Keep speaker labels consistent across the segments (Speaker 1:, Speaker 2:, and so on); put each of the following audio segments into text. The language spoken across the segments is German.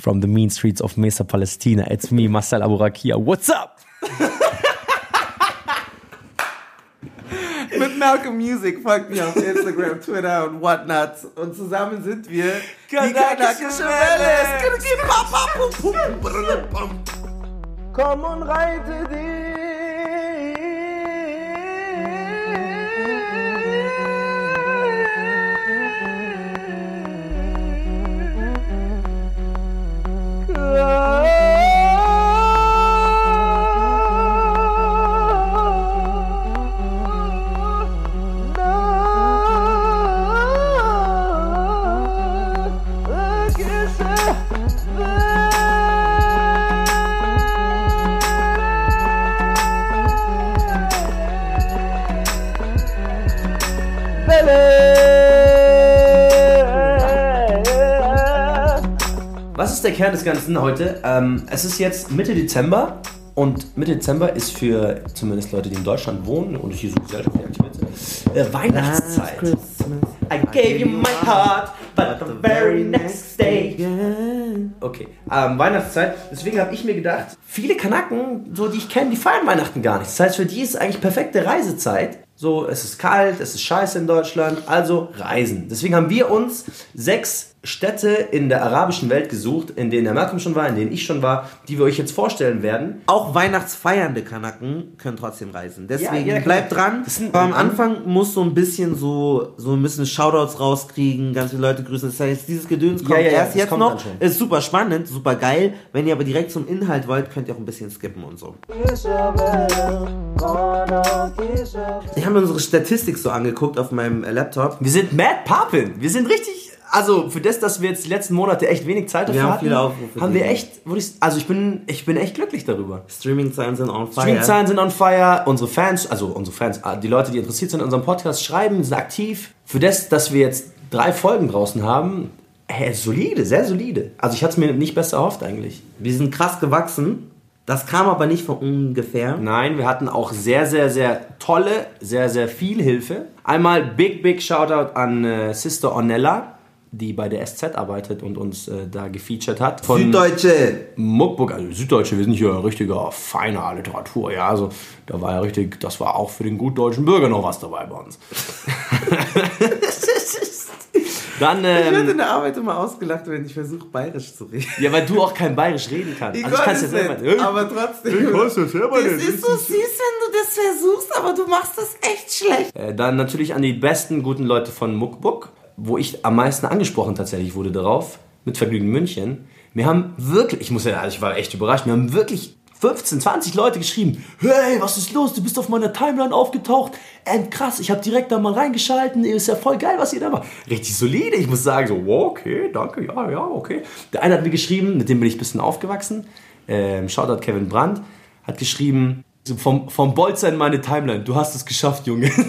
Speaker 1: From the mean streets of Mesa, Palestina, it's me, Marcel Aburakia. What's up?
Speaker 2: Mit Malcolm Music folgt mir auf Instagram, Twitter und whatnot. Und zusammen sind wir die kanakische Welle. Komm und reite
Speaker 1: Was ist der Kern des Ganzen heute? Ähm, es ist jetzt Mitte Dezember und Mitte Dezember ist für zumindest Leute, die in Deutschland wohnen und hier so gesellschaftlich aktiv sind, äh, Weihnachtszeit. I gave you my heart, but the very next day. Okay, ähm, Weihnachtszeit. Deswegen habe ich mir gedacht, viele Kanaken, so die ich kenne, die feiern Weihnachten gar nicht. Das heißt, für die ist eigentlich perfekte Reisezeit. So, es ist kalt, es ist scheiße in Deutschland, also reisen. Deswegen haben wir uns sechs Städte in der arabischen Welt gesucht, in denen der Malcolm schon war, in denen ich schon war, die wir euch jetzt vorstellen werden.
Speaker 2: Auch weihnachtsfeiernde Kanaken können trotzdem reisen. Deswegen
Speaker 1: Ja,
Speaker 2: bleibt dran. Aber am Anfang muss so ein bisschen so, so ein bisschen Shoutouts rauskriegen, ganz viele Leute grüßen. Das heißt, dieses Gedöns kommt
Speaker 1: Ja, ja,
Speaker 2: erst jetzt noch. Ist super spannend, super geil. Wenn ihr aber direkt zum Inhalt wollt, könnt ihr auch ein bisschen skippen und so. Ich habe mir unsere Statistik so angeguckt auf meinem äh, Laptop.
Speaker 1: Wir sind mad poppin'. Wir sind richtig, also für das, dass wir jetzt die letzten Monate echt wenig Zeit dafür
Speaker 2: haben
Speaker 1: hatten,
Speaker 2: viele Aufrufe
Speaker 1: haben wir echt, ich, also ich bin, ich bin echt glücklich darüber.
Speaker 2: Streaming-Zahlen sind on fire.
Speaker 1: Streamzahlen sind on fire, unsere Fans, also unsere Fans, die Leute, die interessiert sind an unserem Podcast, schreiben, sind aktiv. Für das, dass wir jetzt drei Folgen draußen haben, hey, solide, sehr solide. Also ich hatte es mir nicht besser erhofft eigentlich.
Speaker 2: Wir sind krass gewachsen. Das kam aber nicht von ungefähr.
Speaker 1: Nein, wir hatten auch sehr, sehr, sehr tolle, sehr, sehr viel Hilfe. Einmal big, big Shoutout an äh, Sister Ornella, die bei der SZ arbeitet und uns äh, da gefeatured hat. Von
Speaker 2: Süddeutsche.
Speaker 1: Muckbook, also Süddeutsche, wir sind hier richtiger feiner Literatur, ja, also da war ja richtig, das war auch für den gut deutschen Bürger noch was dabei bei uns. Dann,
Speaker 2: Ich werde
Speaker 1: ähm,
Speaker 2: in der Arbeit immer ausgelacht, wenn ich versuche, bayerisch zu reden.
Speaker 1: ja, weil du auch kein Bayerisch reden kannst.
Speaker 2: Ich
Speaker 1: Also ich kann es ja selber.
Speaker 2: es nicht, aber trotzdem.
Speaker 1: Ich kann's ja selber
Speaker 2: Das
Speaker 1: nicht.
Speaker 2: ist so süß, wenn du das versuchst, aber du machst das echt schlecht.
Speaker 1: Äh, Dann natürlich an die besten guten Leute von Muckbook, wo ich am meisten angesprochen tatsächlich wurde darauf, mit Vergnügen München. Wir haben wirklich, ich muss ja, ich war echt überrascht, wir haben wirklich 15, 20 Leute geschrieben, hey, was ist los, du bist auf meiner Timeline aufgetaucht, ähm, krass, ich habe direkt da mal reingeschalten, ist ja voll geil, was ihr da macht. Richtig solide, ich muss sagen, so, wow, okay, danke, ja, ja, okay. Der eine hat mir geschrieben, mit dem bin ich ein bisschen aufgewachsen, ähm, Shoutout Kevin Brandt, hat geschrieben, vom, vom Bolzer in meine Timeline, du hast es geschafft, Junge.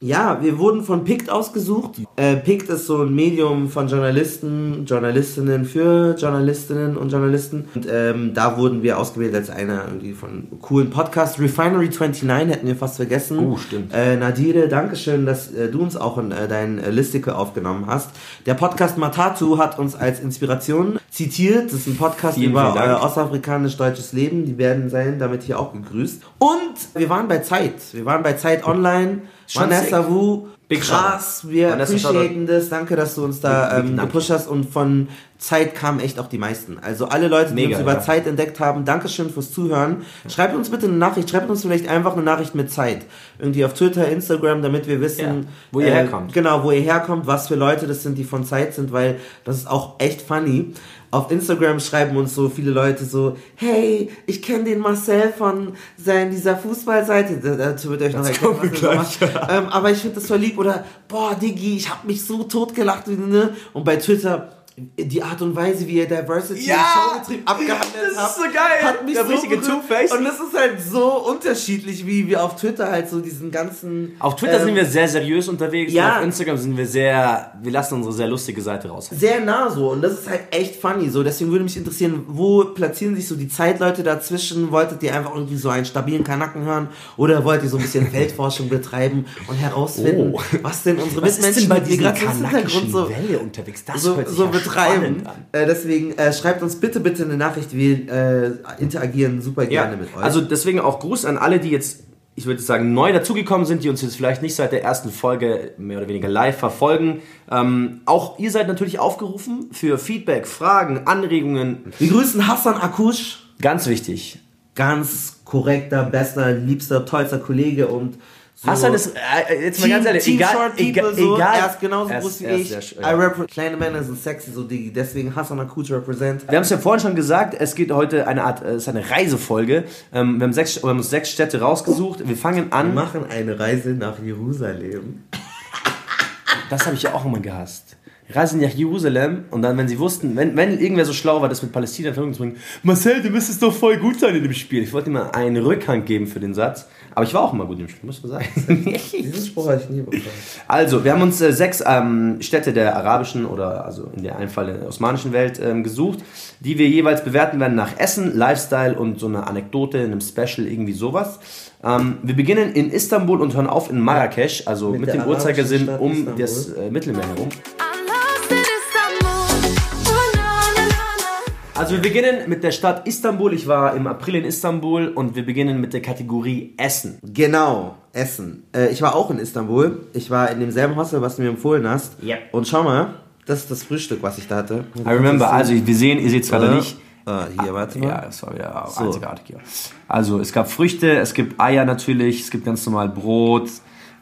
Speaker 2: Ja, wir wurden von PICT ausgesucht. Äh, PICT ist so ein Medium von Journalisten, Journalistinnen für Journalistinnen und Journalisten. Und ähm, da wurden wir ausgewählt als einer irgendwie von coolen Podcast. Refinery 29 hätten wir fast vergessen.
Speaker 1: Oh, stimmt.
Speaker 2: Äh, Nadire, Dankeschön, dass äh, du uns auch in äh, dein äh, Listike aufgenommen hast. Der Podcast Matatu hat uns als Inspiration zitiert. Das ist ein Podcast
Speaker 1: Vielen,
Speaker 2: über
Speaker 1: vielen
Speaker 2: äh, ostafrikanisch-deutsches Leben. Die werden sein, damit hier auch gegrüßt. Und wir waren bei Zeit. Wir waren bei Zeit Online.
Speaker 1: Schon
Speaker 2: Vanessa. Wu,
Speaker 1: Big
Speaker 2: krass, wir
Speaker 1: Vanessa,
Speaker 2: appreciaten das. Danke, dass du uns da ähm, gepusht hast und von Zeit kamen echt auch die meisten. Also alle Leute, die
Speaker 1: Mega,
Speaker 2: uns über
Speaker 1: ja.
Speaker 2: Zeit entdeckt haben, Dankeschön fürs Zuhören. Schreibt uns bitte eine Nachricht, schreibt uns vielleicht einfach eine Nachricht mit Zeit. Irgendwie auf Twitter, Instagram, damit wir wissen,
Speaker 1: Ja, wo ihr herkommt.
Speaker 2: Genau, wo ihr herkommt, was für Leute das sind, die von Zeit sind, weil das ist auch echt funny. Auf Instagram schreiben uns so viele Leute so, hey, ich kenne den Marcel von sein, dieser Fußballseite. Da- Dazu wird euch noch erklären, was
Speaker 1: gleich,
Speaker 2: macht. Ähm, aber ich finde das voll lieb. Oder, boah, Diggi, ich habe mich so totgelacht. Ne? Und bei Twitter, die Art und Weise, wie ihr Diversity
Speaker 1: Ja,
Speaker 2: im Showbetrieb abgehandelt
Speaker 1: das ist
Speaker 2: habt,
Speaker 1: so geil.
Speaker 2: hat mich
Speaker 1: Der
Speaker 2: so
Speaker 1: richtige. Two-Face.
Speaker 2: Und das ist halt so unterschiedlich, wie wir auf Twitter halt so diesen ganzen...
Speaker 1: Auf Twitter
Speaker 2: ähm,
Speaker 1: sind wir sehr seriös unterwegs
Speaker 2: ja.
Speaker 1: und auf Instagram sind wir sehr, wir lassen unsere sehr lustige Seite raus.
Speaker 2: sehr nah so und das ist halt echt funny so deswegen würde mich interessieren wo platzieren sich so die Zeitleute dazwischen wolltet ihr einfach irgendwie so einen stabilen Kanacken hören oder wollt ihr so ein bisschen Feldforschung betreiben und herausfinden
Speaker 1: Oh.
Speaker 2: was denn unsere
Speaker 1: Was ist
Speaker 2: Mitmenschen
Speaker 1: denn bei
Speaker 2: mit
Speaker 1: dieser
Speaker 2: Migrationshintergrund
Speaker 1: kanakischen
Speaker 2: so
Speaker 1: Welle unterwegs? Das
Speaker 2: so,
Speaker 1: hört sich
Speaker 2: so betreiben. Äh, deswegen äh, schreibt uns bitte, bitte eine Nachricht. Wir äh, interagieren super gerne
Speaker 1: Ja,
Speaker 2: mit euch.
Speaker 1: also deswegen auch Gruß an alle, die jetzt, ich würde sagen, neu dazugekommen sind, die uns jetzt vielleicht nicht seit der ersten Folge mehr oder weniger live verfolgen. Ähm, auch ihr seid natürlich aufgerufen für Feedback, Fragen, Anregungen.
Speaker 2: wir grüßen Hassan Akush.
Speaker 1: Ganz wichtig.
Speaker 2: Ganz korrekter, bester, liebster, tollster Kollege und so
Speaker 1: Hassan ist, äh, jetzt mal ganz ehrlich,
Speaker 2: Team
Speaker 1: egal,
Speaker 2: Short People,
Speaker 1: egal,
Speaker 2: so,
Speaker 1: egal.
Speaker 2: er ist genauso
Speaker 1: Er ist-
Speaker 2: groß wie
Speaker 1: er ist
Speaker 2: ich.
Speaker 1: sehr sch-
Speaker 2: I
Speaker 1: ja.
Speaker 2: repre- kleine Männer sind sexy, so Digi. Deswegen Hassan Akush represent.
Speaker 1: Wir haben es ja vorhin schon gesagt, es geht heute eine Art, äh, es ist eine Reisefolge. Ähm, wir, haben sechs, wir haben uns sechs Städte rausgesucht. Wir fangen
Speaker 2: Wir
Speaker 1: an.
Speaker 2: machen eine Reise nach Jerusalem.
Speaker 1: Das habe ich ja auch immer gehasst. Reisen nach Jerusalem und dann, wenn sie wussten, wenn, wenn irgendwer so schlau war, das mit Palästina in Verbindung zu bringen, Marcel, du müsstest doch voll gut sein in dem Spiel. Ich wollte immer einen Rückhang geben für den Satz, aber ich war auch immer gut im Spiel, muss man sagen.
Speaker 2: Diesen Spruch habe ich nie bekommen.
Speaker 1: Also, wir haben uns äh, sechs ähm, Städte der arabischen oder also in der einen Fall der osmanischen Welt ähm, gesucht, die wir jeweils bewerten werden nach Essen, Lifestyle und so eine Anekdote in einem Special, irgendwie sowas. Ähm, wir beginnen in Istanbul und hören auf in Marrakesch, also mit,
Speaker 2: Mit
Speaker 1: dem Uhrzeigersinn um
Speaker 2: Istanbul.
Speaker 1: das äh, Mittelmeer herum. Also wir beginnen mit der Stadt Istanbul. Ich war im April in Istanbul und wir beginnen mit der Kategorie Essen.
Speaker 2: Genau, Essen. Äh, ich war auch in Istanbul. Ich war in demselben Hostel, was du mir empfohlen hast.
Speaker 1: Yep.
Speaker 2: Und schau mal, das ist das Frühstück, was ich da hatte.
Speaker 1: I remember, also wir sehen, ihr seht es gerade
Speaker 2: Äh,
Speaker 1: nicht.
Speaker 2: äh, hier, warte mal.
Speaker 1: Ja, das war wieder einzigartig hier. Also es gab Früchte, es gibt Eier natürlich, es gibt ganz normal Brot,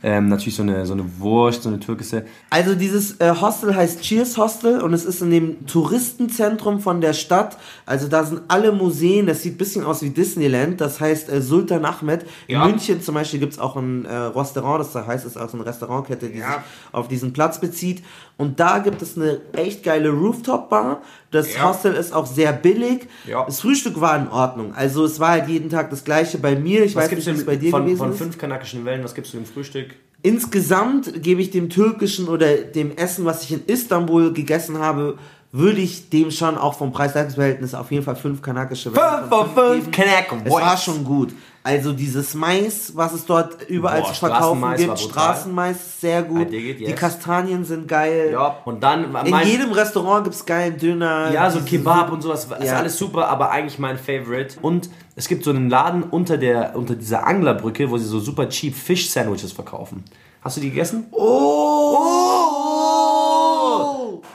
Speaker 1: ähm, natürlich so eine, so eine Wurst, so eine türkische.
Speaker 2: Also dieses äh, Hostel heißt Cheers Hostel und es ist in dem Touristenzentrum von der Stadt. Also da sind alle Museen, das sieht ein bisschen aus wie Disneyland, das heißt äh, Sultan Ahmed. In
Speaker 1: Ja.
Speaker 2: München zum Beispiel gibt es auch ein äh, Restaurant, das da heißt, es ist auch so eine Restaurantkette, die sich auf diesen Platz bezieht. Und da gibt es eine echt geile Rooftop-Bar. Das
Speaker 1: Ja.
Speaker 2: Hostel ist auch sehr billig.
Speaker 1: Ja.
Speaker 2: Das Frühstück war in Ordnung. Also es war halt jeden Tag das gleiche bei mir. Ich
Speaker 1: Was
Speaker 2: weiß nicht, wie es bei
Speaker 1: dem,
Speaker 2: dir
Speaker 1: von,
Speaker 2: gewesen
Speaker 1: von
Speaker 2: ist.
Speaker 1: fünf kanakischen Wellen, was gibst du im Frühstück?
Speaker 2: Insgesamt gebe ich dem türkischen oder dem Essen, was ich in Istanbul gegessen habe, würde ich dem schon auch vom Preis-Leistungs-Verhältnis auf jeden Fall fünf kanakische Wellen von fünf geben.
Speaker 1: Kanak
Speaker 2: Es war schon gut. Also dieses Mais, was es dort überall
Speaker 1: Boah,
Speaker 2: zu verkaufen gibt. Straßenmais, sehr gut.
Speaker 1: It,
Speaker 2: Die
Speaker 1: yes.
Speaker 2: Kastanien sind geil.
Speaker 1: Ja, und dann
Speaker 2: In jedem Restaurant gibt es geilen Döner.
Speaker 1: Ja, so Kebab und sowas, ist
Speaker 2: Ja.
Speaker 1: alles super, aber eigentlich mein Favorite. Und es gibt so einen Laden unter, der, unter dieser Anglerbrücke, wo sie so super cheap Fish-Sandwiches verkaufen. Hast du die gegessen?
Speaker 2: Oh!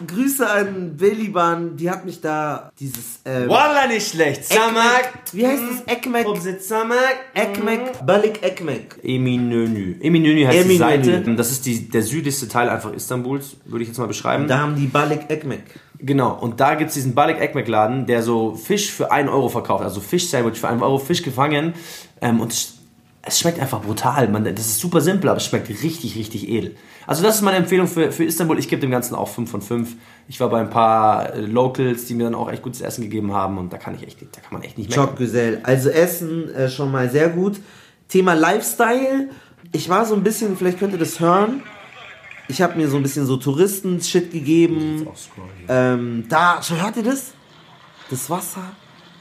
Speaker 2: Grüße an Beliban, die hat mich da dieses äh,
Speaker 1: Wallah, nicht schlecht. Samak.
Speaker 2: Wie heißt das? Ekmek?
Speaker 1: Samak.
Speaker 2: Ekmek, Balik Ekmek.
Speaker 1: Eminönü. Eminönü heißt die
Speaker 2: Eminönü.
Speaker 1: Seite. Das ist die, der südlichste Teil einfach Istanbuls, würde ich jetzt mal beschreiben.
Speaker 2: Da haben die Balik Ekmek.
Speaker 1: Genau, und da gibt es diesen Balik Ekmek Laden, der so Fisch für 1 Euro verkauft, also Fisch-Sandwich für 1 Euro, Fisch gefangen. Ähm, und es, schmeckt einfach brutal. Man, das ist super simpel, aber es schmeckt richtig, richtig edel. Also das ist meine Empfehlung für, für Istanbul. Ich gebe dem Ganzen auch 5 von 5. Ich war bei ein paar äh, Locals, die mir dann auch echt gutes Essen gegeben haben und da kann ich echt, da kann man echt nicht.
Speaker 2: Çok güzel. Also Essen äh, schon mal sehr gut. Thema Lifestyle. Ich war so ein bisschen, vielleicht könnt ihr das hören. Ich habe mir so ein bisschen so Touristen-Shit gegeben. Ähm, da, schon hört ihr das? Das Wasser.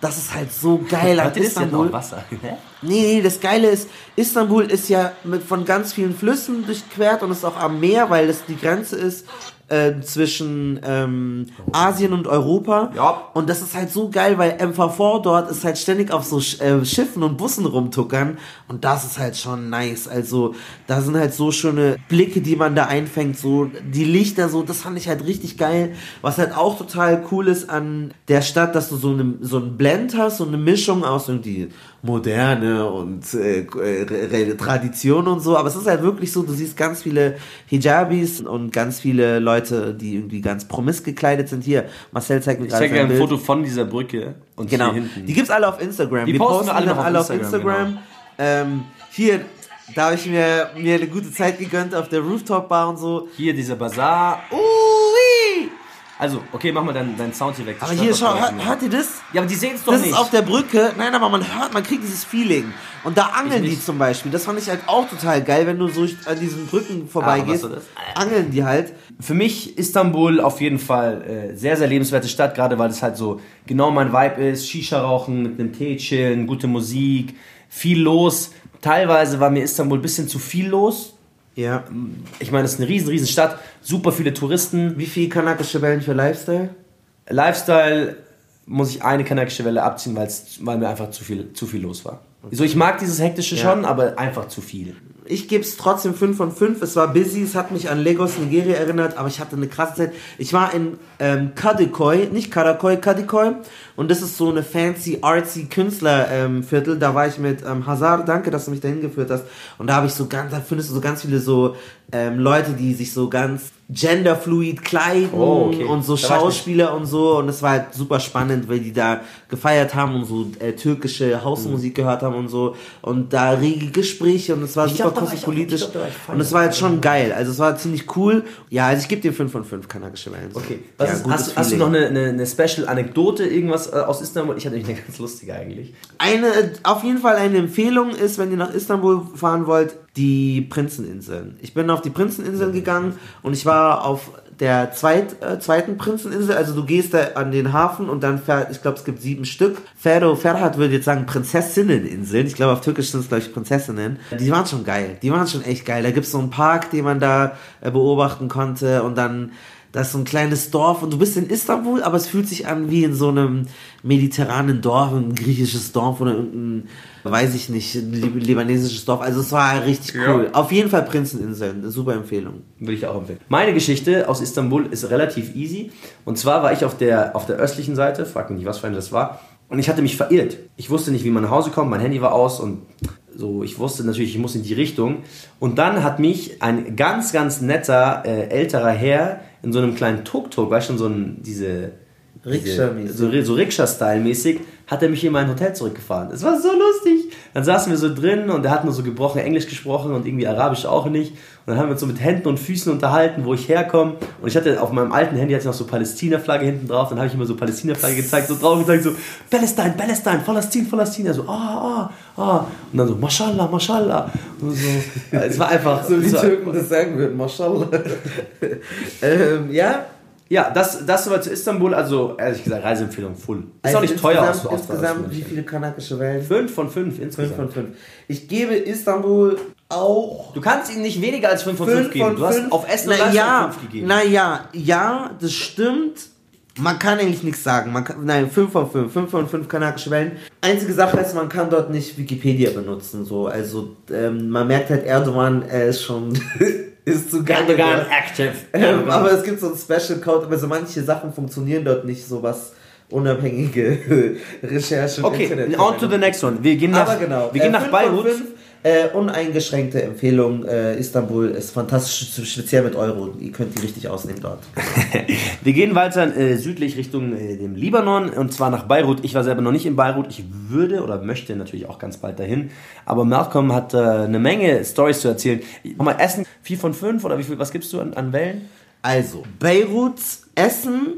Speaker 2: Das ist halt so geil an
Speaker 1: ist denn
Speaker 2: Istanbul.
Speaker 1: noch Wasser? Hä?
Speaker 2: Nee, nee, das Geile ist, Istanbul ist ja mit, von ganz vielen Flüssen durchquert und ist auch am Meer, weil das die Grenze ist äh, zwischen ähm, Asien und Europa.
Speaker 1: Ja.
Speaker 2: Und das ist halt so geil, weil MVV dort ist halt ständig auf so Sch äh, Schiffen und Bussen rumtuckern und das ist halt schon nice. Also da sind halt so schöne Blicke, die man da einfängt, so die Lichter, so das fand ich halt richtig geil. Was halt auch total cool ist an der Stadt, dass du so eine so ein Blend hast, so eine Mischung aus irgendwie Moderne und äh, Re- Tradition und so. Aber es ist halt wirklich so, du siehst ganz viele Hijabis und ganz viele Leute, die irgendwie ganz promis gekleidet sind. Hier, Marcel zeigt mir
Speaker 1: Ich
Speaker 2: gerade sein
Speaker 1: ein
Speaker 2: Bild.
Speaker 1: Foto von dieser Brücke und
Speaker 2: Genau.
Speaker 1: hier hinten.
Speaker 2: Die gibt's alle auf Instagram.
Speaker 1: Die
Speaker 2: wir
Speaker 1: posten alle auf
Speaker 2: alle auf
Speaker 1: Instagram,
Speaker 2: Instagram. Ähm, hier, da habe ich mir, mir eine gute Zeit gegönnt auf der Rooftop-Bar und so.
Speaker 1: Hier dieser Bazar.
Speaker 2: Ui!
Speaker 1: Also, okay, mach mal deinen, deinen Sound hier weg. Das
Speaker 2: Aber hier, schau, hört, hört ihr das?
Speaker 1: Ja, aber die sehen es doch
Speaker 2: Das
Speaker 1: nicht.
Speaker 2: ist auf der Brücke. Nein, aber man hört, man kriegt dieses Feeling. Und da angeln die zum Beispiel. Das fand ich halt auch total geil, wenn du so an diesen Brücken vorbeigehst.
Speaker 1: Ah,
Speaker 2: Angeln die halt.
Speaker 1: Für mich Istanbul auf jeden Fall äh, sehr, sehr lebenswerte Stadt, gerade weil es halt so genau mein Vibe ist. Shisha rauchen, mit einem Tee chillen, gute Musik, viel los. Teilweise war mir Istanbul ein bisschen zu viel los.
Speaker 2: Ja.
Speaker 1: Ich meine, es ist eine riesen, riesen Stadt, super viele Touristen.
Speaker 2: Wie viel kanakische Wellen für Lifestyle?
Speaker 1: Lifestyle muss ich eine kanakische Welle abziehen, weil mir einfach zu viel, zu viel los war. So, ich mag dieses hektische
Speaker 2: Ja.
Speaker 1: schon, aber einfach zu viel.
Speaker 2: Ich gebe es trotzdem 5 von 5. Es war busy, es hat mich an Lagos, Nigeria erinnert, aber ich hatte eine krasse Zeit. Ich war in ähm, Kadikoy, nicht Karakoi, Kadikoy. Und das ist so eine fancy, artsy Künstlerviertel. Ähm, da war ich mit ähm, Hazard, danke, dass du mich dahin geführt hast. Und da habe ich so ganz, da findest du so ganz viele so ähm, Leute, die sich so ganz genderfluid kleiden
Speaker 1: Oh, okay.
Speaker 2: und so
Speaker 1: Da
Speaker 2: Schauspieler und so. Und es war halt super spannend, weil die da gefeiert haben und so äh, türkische Hausmusik gehört haben und so. Und da rege Gespräche und es war
Speaker 1: Ich
Speaker 2: super
Speaker 1: glaub, auch-
Speaker 2: kosmopolitisch.
Speaker 1: glaub.
Speaker 2: Und es war jetzt schon geil. Also es war ziemlich cool. Ja, also ich gebe dir 5 von 5 kanakische Wellen.
Speaker 1: Okay. Was
Speaker 2: ja,
Speaker 1: ist, hast, hast du noch eine, eine, eine Special-Anekdote, irgendwas äh, aus Istanbul? Ich hatte nämlich eine ganz lustige eigentlich.
Speaker 2: Eine, auf jeden Fall eine Empfehlung ist, wenn ihr nach Istanbul fahren wollt, die Prinzeninseln. Ich bin auf die Prinzeninseln gegangen und ich war auf der zweit, äh, zweiten Prinzeninsel. Also du gehst da an den Hafen und dann fährt, ich glaube es gibt sieben Stück. Ferro Ferhat würde jetzt sagen Prinzessinneninseln. Ich glaube auf Türkisch sind es glaube ich Prinzessinnen. Die waren schon geil. Die waren schon echt geil. Da gibt es so einen Park, den man da äh, beobachten konnte und dann da ist so ein kleines Dorf und du bist in Istanbul, aber es fühlt sich an wie in so einem mediterranen Dorf, ein griechisches Dorf oder irgendein, weiß ich nicht, ein lib- libanesisches Dorf. Also es war richtig cool. Auf jeden Fall Prinzeninseln, eine super Empfehlung.
Speaker 1: Würde ich auch empfehlen. Meine Geschichte aus Istanbul ist relativ easy. Und zwar war ich auf der, auf der östlichen Seite, frag mich nicht, was für eine das war. Und ich hatte mich verirrt. Ich wusste nicht, wie man nach Hause kommt, mein Handy war aus und so, ich wusste natürlich, ich muss in die Richtung. Und dann hat mich ein ganz, ganz netter, äh, älterer Herr in so einem kleinen Tuk-Tuk, weißt du, schon so ein, diese...
Speaker 2: Rikscha-mäßig.
Speaker 1: So, so Rikscha-Style-mäßig hat er mich in mein Hotel zurückgefahren. Es war so lustig. Dann saßen wir so drin und er hat nur so gebrochen Englisch gesprochen und irgendwie Arabisch auch nicht. Und dann haben wir uns so mit Händen und Füßen unterhalten, wo ich herkomme. Und ich hatte auf meinem alten Handy hatte ich noch so Palästina-Flagge hinten drauf. Dann habe ich immer so Palästina-Flagge gezeigt, so drauf gezeigt, so Palästina, Palästina, Palästina, Palästina. So, ah, ah, ah. Und dann so, Mashallah, Mashallah. Und so. Es war einfach. es war,
Speaker 2: das sagen würden, Mashallah. ähm, ja,
Speaker 1: ja, das, das soweit zu Istanbul. Also, ehrlich gesagt, Reiseempfehlung full. Ist auch nicht teuer aus
Speaker 2: Also Insgesamt, wie viele kanakische Wellen?
Speaker 1: 5 von 5
Speaker 2: 5
Speaker 1: insgesamt.
Speaker 2: von 5. Ich gebe Istanbul auch
Speaker 1: Du kannst ihm nicht weniger als 5 von 5
Speaker 2: 5
Speaker 1: geben.
Speaker 2: von
Speaker 1: Du hast
Speaker 2: 5.
Speaker 1: auf Essen und
Speaker 2: na,
Speaker 1: Leistung
Speaker 2: ja,
Speaker 1: 5 gegeben.
Speaker 2: Naja, ja, das stimmt. Man kann eigentlich nichts sagen. Man kann, nein, 5 von 5. 5 von 5 kanakische Wellen. Einzige Sache ist, man kann dort nicht Wikipedia benutzen. So. Also ähm, man merkt halt, Erdogan, er ist schon ist zu geil.
Speaker 1: Erdogan active.
Speaker 2: Ähm, aber es gibt so einen Special Code, aber so manche Sachen funktionieren dort nicht, so was unabhängige Recherche im
Speaker 1: Okay,
Speaker 2: Internet.
Speaker 1: on to the next one. Wir gehen nach,
Speaker 2: Aber genau.
Speaker 1: wir gehen
Speaker 2: äh,
Speaker 1: nach Beirut.
Speaker 2: Fünf, Äh, uneingeschränkte Empfehlung. Äh, Istanbul ist fantastisch, speziell mit Euro. Ihr könnt die richtig ausnehmen dort.
Speaker 1: Wir gehen weiter äh, südlich Richtung äh, dem Libanon und zwar nach Beirut. Ich war selber noch nicht in Beirut. Ich würde oder möchte natürlich auch ganz bald dahin. Aber Malcolm hat äh, eine Menge Stories zu erzählen. Nochmal Essen, 4 von 5 oder wie viel, was gibst du an, an Wellen?
Speaker 2: Also, Beiruts Essen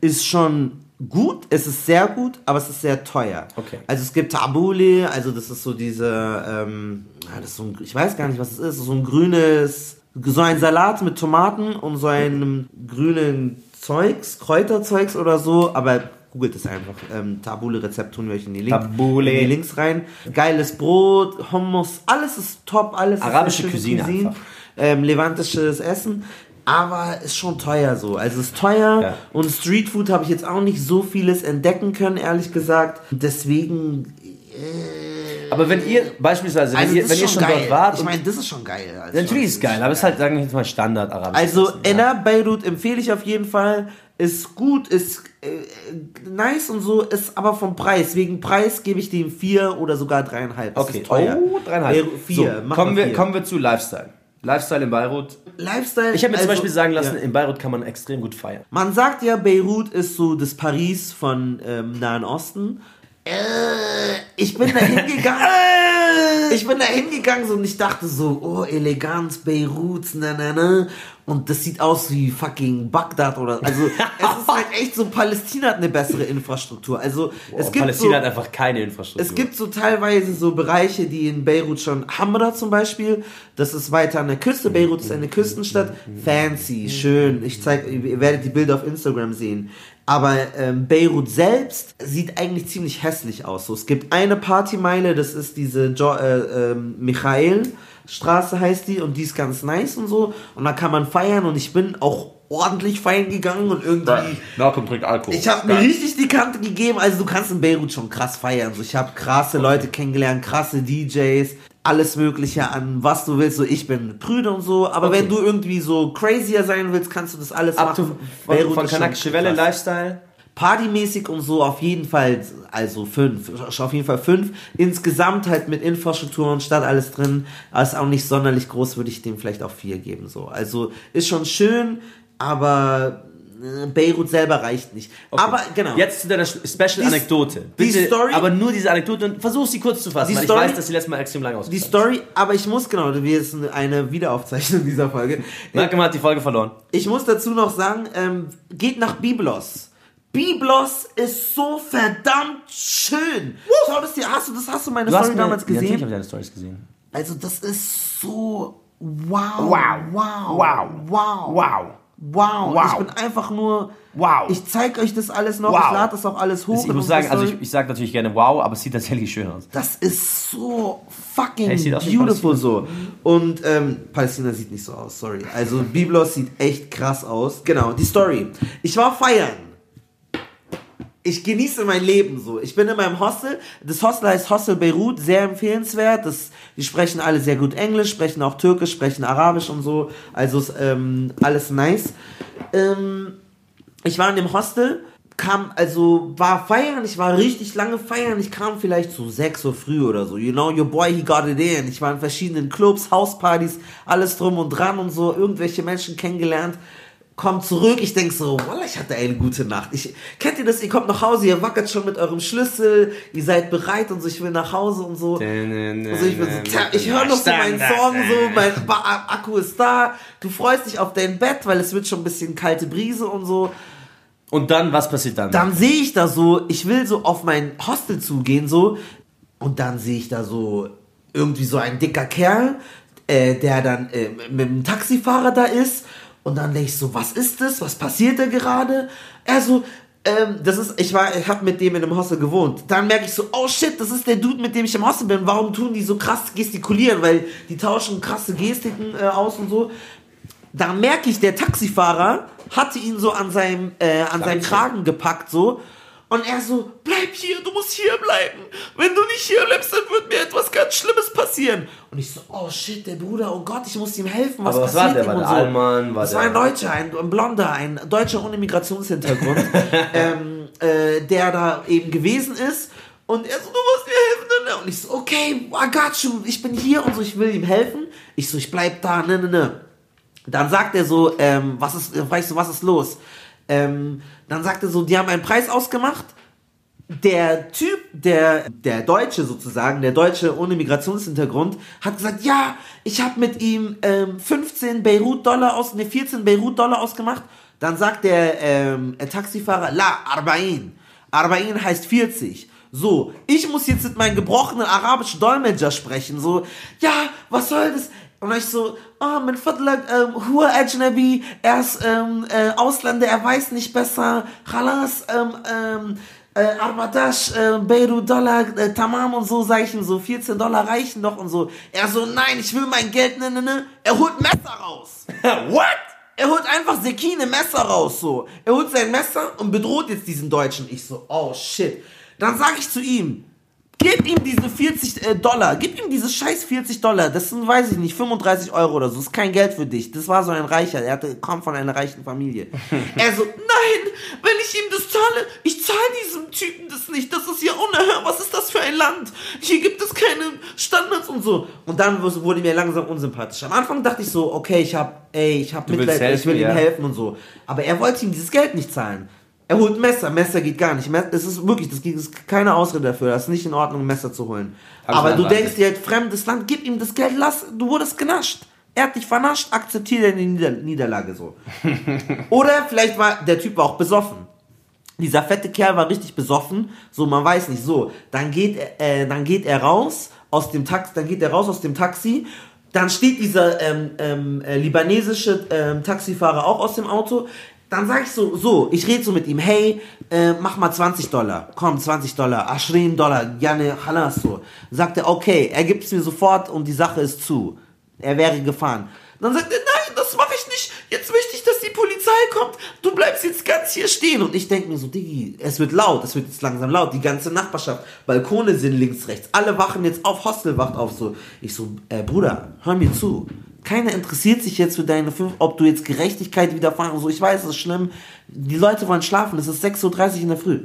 Speaker 2: ist schon gut, es ist sehr gut, aber es ist sehr teuer.
Speaker 1: Okay.
Speaker 2: Also es gibt Tabule, also das ist so diese, ähm, das ist so ein, ich weiß gar nicht, was es ist, so ein grünes, so ein Salat mit Tomaten und so einem grünen Zeugs, Kräuterzeugs oder so, aber googelt es einfach. Ähm, Tabule-Rezept tun wir euch in die, Link,
Speaker 1: Tabbouleh.
Speaker 2: in die Links rein. Geiles Brot, Hummus, alles ist top, alles
Speaker 1: Arabische
Speaker 2: ist
Speaker 1: Cuisine einfach.
Speaker 2: ähm, levantisches Essen. Aber ist schon teuer so. Also ist teuer
Speaker 1: Ja.
Speaker 2: und Streetfood habe ich jetzt auch nicht so vieles entdecken können, ehrlich gesagt. Deswegen. Äh,
Speaker 1: Aber wenn ihr beispielsweise, wenn
Speaker 2: also
Speaker 1: ihr,
Speaker 2: das
Speaker 1: wenn
Speaker 2: ist
Speaker 1: ihr schon dort wart,
Speaker 2: ich meine, das ist schon geil. Also
Speaker 1: natürlich
Speaker 2: schon
Speaker 1: ist es geil, aber es ist halt, sagen wir jetzt mal, Standard arabisch.
Speaker 2: Also Enna Beirut empfehle ich auf jeden Fall. Ist gut, ist äh, nice und so, ist aber vom Preis. Wegen Preis gebe ich dem vier oder sogar dreieinhalb. Das
Speaker 1: Okay,
Speaker 2: ist teuer.
Speaker 1: Oh, dreieinhalb.
Speaker 2: Äh, vier.
Speaker 1: So, kommen, wir,
Speaker 2: vier.
Speaker 1: kommen wir zu Lifestyle. Lifestyle in Beirut.
Speaker 2: Lifestyle.
Speaker 1: Ich habe mir zum
Speaker 2: also-
Speaker 1: Beispiel sagen lassen,
Speaker 2: ja.
Speaker 1: in Beirut kann man extrem gut feiern.
Speaker 2: Man sagt ja, Beirut ist so das Paris von ähm, Nahen Osten. Äh, ich bin da hingegangen. ich bin da hingegangen so, und ich dachte so, oh, Eleganz, Beirut, na, na, na. Und das sieht aus wie fucking Bagdad oder. Also, es ist halt echt so, Palästina hat eine bessere Infrastruktur. Also, es
Speaker 1: Oh,
Speaker 2: gibt
Speaker 1: Palästina
Speaker 2: so,
Speaker 1: hat einfach keine Infrastruktur.
Speaker 2: es gibt so teilweise so Bereiche, die in Beirut schon, Hamra zum Beispiel, das ist weiter an der Küste, Beirut ist eine Küstenstadt, fancy, schön, ich zeig, ihr werdet die Bilder auf Instagram sehen. Aber ähm, Beirut selbst sieht eigentlich ziemlich hässlich aus. So, es gibt eine Partymeile, das ist diese jo äh, ähm, Michael Straße heißt die und die ist ganz nice und so. Und da kann man feiern und ich bin auch ordentlich feiern gegangen und irgendwie.
Speaker 1: Malcolm trinkt Alkohol.
Speaker 2: Ich habe mir richtig die Kante gegeben. Also du kannst in Beirut schon krass feiern. So, ich habe krasse Leute kennengelernt, krasse DJs, alles Mögliche an was du willst. So ich bin prüde und so. Aber
Speaker 1: Okay.
Speaker 2: wenn du irgendwie so crazier sein willst, kannst du das alles
Speaker 1: Ab
Speaker 2: machen.
Speaker 1: von,
Speaker 2: Beirut
Speaker 1: von Kanakische Welle. Lifestyle.
Speaker 2: Partymäßig und so auf jeden Fall, also fünf, auf jeden Fall fünf. Insgesamt halt mit Infrastruktur und Stadt alles drin, aber ist auch nicht sonderlich groß, würde ich dem vielleicht auch vier geben. So, also ist schon schön, aber Beirut selber reicht nicht. Aber genau.
Speaker 1: Jetzt zu deiner Special-Anekdote.
Speaker 2: die
Speaker 1: Bitte,
Speaker 2: Story-
Speaker 1: aber nur diese Anekdote und versuch sie kurz zu fassen,
Speaker 2: Die
Speaker 1: weil
Speaker 2: Story-
Speaker 1: ich weiß, dass sie letztes Mal extrem lang
Speaker 2: die
Speaker 1: ausgefallen
Speaker 2: Story, aber ich muss genau, wir sind eine Wiederaufzeichnung dieser Folge.
Speaker 1: Malcolm hat die Folge verloren.
Speaker 2: Ich muss dazu noch sagen, ähm, geht nach Biblos. Biblos ist so verdammt schön. Schau das dir, hast du das hast du meine
Speaker 1: Du
Speaker 2: Story
Speaker 1: mir,
Speaker 2: damals
Speaker 1: Ja, natürlich
Speaker 2: gesehen?
Speaker 1: habe ich deine Stories gesehen.
Speaker 2: Also das ist so wow.
Speaker 1: Wow.
Speaker 2: Wow.
Speaker 1: Wow.
Speaker 2: Wow.
Speaker 1: Wow.
Speaker 2: Wow.
Speaker 1: Wow.
Speaker 2: Ich bin einfach nur
Speaker 1: Wow.
Speaker 2: Ich zeig euch das alles noch,
Speaker 1: Wow.
Speaker 2: ich lade das auch alles hoch.
Speaker 1: Ich muss sagen, also ich, ich sage natürlich gerne wow, aber es sieht tatsächlich schön aus.
Speaker 2: das ist so fucking
Speaker 1: Hey,
Speaker 2: beautiful so. Und ähm, Palästina sieht nicht so aus, sorry. Also Biblos sieht echt krass aus. Genau, die Story. Ich war feiern. Ich genieße mein Leben so. Ich bin in meinem Hostel. Das Hostel heißt Hostel Beirut, sehr empfehlenswert. Das, die sprechen alle sehr gut Englisch, sprechen auch Türkisch, sprechen Arabisch und so. Also ist ähm, alles nice. Ähm, ich war in dem Hostel, kam, also war feiern, ich war richtig lange feiern, ich kam vielleicht so 6 Uhr früh oder so, you know, your boy, he got it in. Ich war in verschiedenen Clubs, Hauspartys, alles drum und dran und so, irgendwelche Menschen kennengelernt. Komm zurück, ich denk so, Wallah, ich hatte eine gute Nacht. Ich, kennt ihr das? Ihr kommt nach Hause, ihr wackert schon mit eurem Schlüssel, ihr seid bereit und so, ich will nach Hause und so. Also ich, bin so, ich höre noch so meinen Song, so mein Akku ist da. Du freust dich auf dein Bett, weil es wird schon ein bisschen kalte Brise und so.
Speaker 1: Und dann, was passiert dann?
Speaker 2: Dann sehe ich da so, ich will so auf mein Hostel zugehen, so, und dann sehe ich da so irgendwie so ein dicker Kerl, äh, der dann äh, mit dem Taxifahrer da ist. Und dann denke ich so, was ist das? Was passiert da gerade? Er so, ähm, das ist, ich war, ich habe mit dem in einem Hostel gewohnt. Dann merke ich so, oh shit, das ist der Dude, mit dem ich im Hostel bin. Warum tun die so krass gestikulieren? Weil die tauschen krasse Gestiken äh, aus und so. Da merke ich, der Taxifahrer hatte ihn so an seinem, äh, an seinem Kragen gepackt, so. Und er so, bleib hier, du musst hier bleiben. Wenn du nicht hier bleibst, dann wird mir etwas ganz Schlimmes passieren. Und ich so, oh shit, der Bruder, oh Gott, ich muss ihm helfen. Was
Speaker 1: Aber was war
Speaker 2: passiert
Speaker 1: der?
Speaker 2: ihm
Speaker 1: War der
Speaker 2: so.
Speaker 1: Allmann? War
Speaker 2: das
Speaker 1: der-
Speaker 2: war ein Deutscher, ein, ein Blonder, ein Deutscher ohne Migrationshintergrund, ähm, äh, der da eben gewesen ist. Und er so, du musst mir helfen. ne, ne. Und ich so, okay, I got you, ich bin hier und so, ich will ihm helfen. Ich so, ich bleib da, ne, ne, ne. Dann sagt er so, ähm, was ist, weißt du, was ist los? Ähm, dann sagt er so, die haben einen Preis ausgemacht. Der Typ, der, der Deutsche sozusagen, der Deutsche ohne Migrationshintergrund, hat gesagt, ja, ich habe mit ihm ähm, 15 Beirut-Dollar aus, ne, 14 Beirut-Dollar ausgemacht. Dann sagt der ähm, äh, Taxifahrer, la, Arbain. Arbain heißt 40. So, ich muss jetzt mit meinem gebrochenen arabischen Dolmetscher sprechen. So, ja, was soll das? Und ich so, ah, min fadlak, ähm, Hua Ajnabi, er ist ähm, äh, Ausländer, er weiß nicht besser. Khalas, ähm, ähm, äh, Armadash, äh, Beirut Dollar, äh, Tamam und so, sag ich ihm so, 14 Dollar reichen doch und so. Er so, nein, ich will mein Geld, ne, ne, ne. Er holt Messer raus.
Speaker 1: What?
Speaker 2: Er holt einfach Sekine Messer raus, so. Er holt sein Messer und bedroht jetzt diesen Deutschen. Ich so, oh shit. Dann sag ich zu ihm, gib ihm diese 40 äh, Dollar, gib ihm diese scheiß 40 Dollar. Das sind, weiß ich nicht, 35 Euro oder so. Das ist kein Geld für dich. Das war so ein Reicher. Er hatte, kommt von einer reichen Familie. er so, nein, wenn ich ihm das zahle, ich zahle diesem Typen das nicht. Das ist ja unerhört. Was ist das für ein Land? Hier gibt es keine Standards und so. Und dann wurde mir langsam unsympathisch. Am Anfang dachte ich so, okay, ich hab, ey, ich hab Mitleid, ich will ihm
Speaker 1: ja.
Speaker 2: helfen und so. Aber er wollte ihm dieses Geld nicht zahlen. Er holt Messer, Messer geht gar nicht. Es ist wirklich, das gibt- ist keine Ausrede dafür. Das ist nicht in Ordnung, ein Messer zu holen.
Speaker 1: Hab
Speaker 2: Aber du denkst dir halt, fremdes Land, gib ihm das Geld, lass, du wurdest genascht. Er hat dich vernascht, akzeptiere deine Nieder Niederlage so. Oder vielleicht war, der Typ war auch besoffen. Dieser fette Kerl war richtig besoffen, so man weiß nicht, so. Dann geht, er- äh, dann geht er raus aus dem Taxi, dann geht er raus aus dem Taxi, dann steht dieser ähm, ähm, äh, libanesische ähm, Taxifahrer auch aus dem Auto. Dann sag ich so, so, ich rede so mit ihm, hey, äh, mach mal 20 Dollar. Komm, 20 Dollar, Aschrin Dollar, Janne, Halas, so. Sagt er, okay, er gibt es mir sofort und die Sache ist zu. Er wäre gefahren. Dann sagt er, nein, das mache ich nicht. Jetzt möchte ich, dass die Polizei kommt. Du bleibst jetzt ganz hier stehen. Und ich denke mir so, Diggi, es wird laut, es wird jetzt langsam laut. Die ganze Nachbarschaft, Balkone sind links, rechts. Alle wachen jetzt auf, Hostel wacht auf. So, ich so, äh, Bruder, hör mir zu. Keiner interessiert sich jetzt für deine fünf, ob du jetzt Gerechtigkeit widerfahren. So, ich weiß, es ist schlimm. Die Leute wollen schlafen. Es ist 6.30 Uhr in der Früh.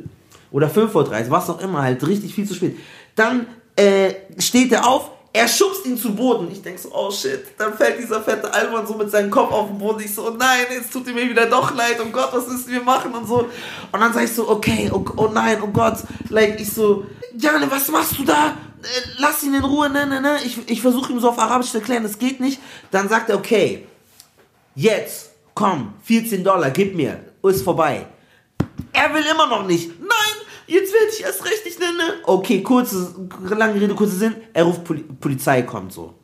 Speaker 2: Oder 5.30 Uhr, was auch immer, halt richtig viel zu spät. Dann äh, steht er auf, er schubst ihn zu Boden. Ich denk so, oh shit. Dann fällt dieser fette Alman so mit seinem Kopf auf den Boden. Ich so, oh nein, jetzt tut ihm mir wieder doch leid. Oh Gott, was müssen wir machen und so. Und dann sag ich so, okay, oh, oh nein, oh Gott. Like, ich so, Jane, was machst du da? Äh, Lass ihn in Ruhe, ne, ne, ne. Ich, ich versuche ihm so auf Arabisch zu erklären, das geht nicht. Dann sagt er, okay, jetzt, komm, 14 Dollar, gib mir. Ist vorbei. Er will immer noch nicht. Nein, jetzt werde ich erst recht nicht nennen. Okay, kurze, lange Rede, kurzer Sinn. Er ruft Poli Polizei, kommt so.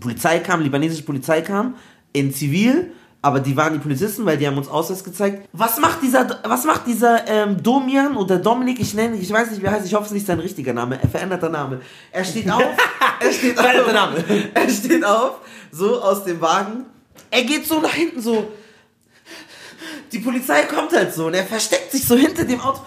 Speaker 2: Polizei kam, libanesische Polizei kam, in Zivil, aber die waren die Polizisten, weil die haben uns Ausweis gezeigt. Was macht dieser, was macht dieser ähm, Domian oder Dominik, ich nenne, ich weiß nicht, wie er heißt, ich hoffe, es ist nicht sein richtiger Name, er veränderter Name. Er steht auf, er steht auf,
Speaker 1: Name.
Speaker 2: er steht auf, so aus dem Wagen. Er geht so nach hinten, so, die Polizei kommt halt so und er versteckt sich so hinter dem Auto.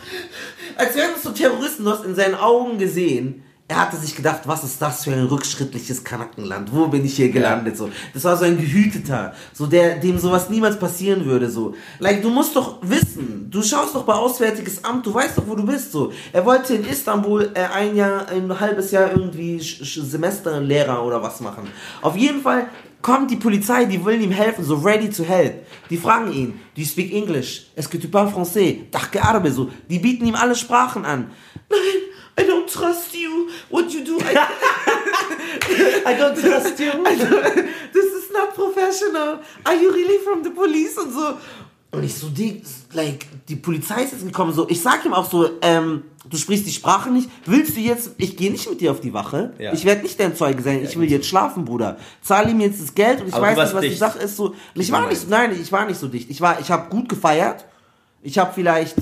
Speaker 2: Als wären es so Terroristen, du hast in seinen Augen gesehen. Er hatte sich gedacht, was ist das für ein rückschrittliches Kanackenland? Wo bin ich hier gelandet? So, das war so ein Gehüteter, so der, dem sowas niemals passieren würde. So, like du musst doch wissen, du schaust doch bei Auswärtiges Amt, du weißt doch, wo du bist. So, er wollte in Istanbul äh, ein Jahr, ein halbes Jahr irgendwie Semesterlehrer oder was machen. Auf jeden Fall kommt die Polizei, die wollen ihm helfen, so ready to help. Die fragen ihn, do you speak English? Est-ce que tu parles français? Dach Arabe, so. Die bieten ihm alle Sprachen an. Nein, I don't trust you. What you do, I,
Speaker 1: I don't trust you.
Speaker 2: Don't, this is not professional. Are you really from the police? Und so. Und ich so, die, like, die Polizei ist jetzt gekommen, so, ich sag ihm auch so, ähm, du sprichst die Sprache nicht, willst du jetzt, ich gehe nicht mit dir auf die Wache,
Speaker 1: Ja.
Speaker 2: ich werde nicht dein Zeuge sein, ich will jetzt schlafen, Bruder. Zahl ihm jetzt das Geld und ich
Speaker 1: Aber
Speaker 2: weiß nicht, was die
Speaker 1: dicht.
Speaker 2: Sache ist, so, und ich war
Speaker 1: Nein.
Speaker 2: nicht, nein, ich war nicht so dicht, ich war, ich habe gut gefeiert, ich habe vielleicht,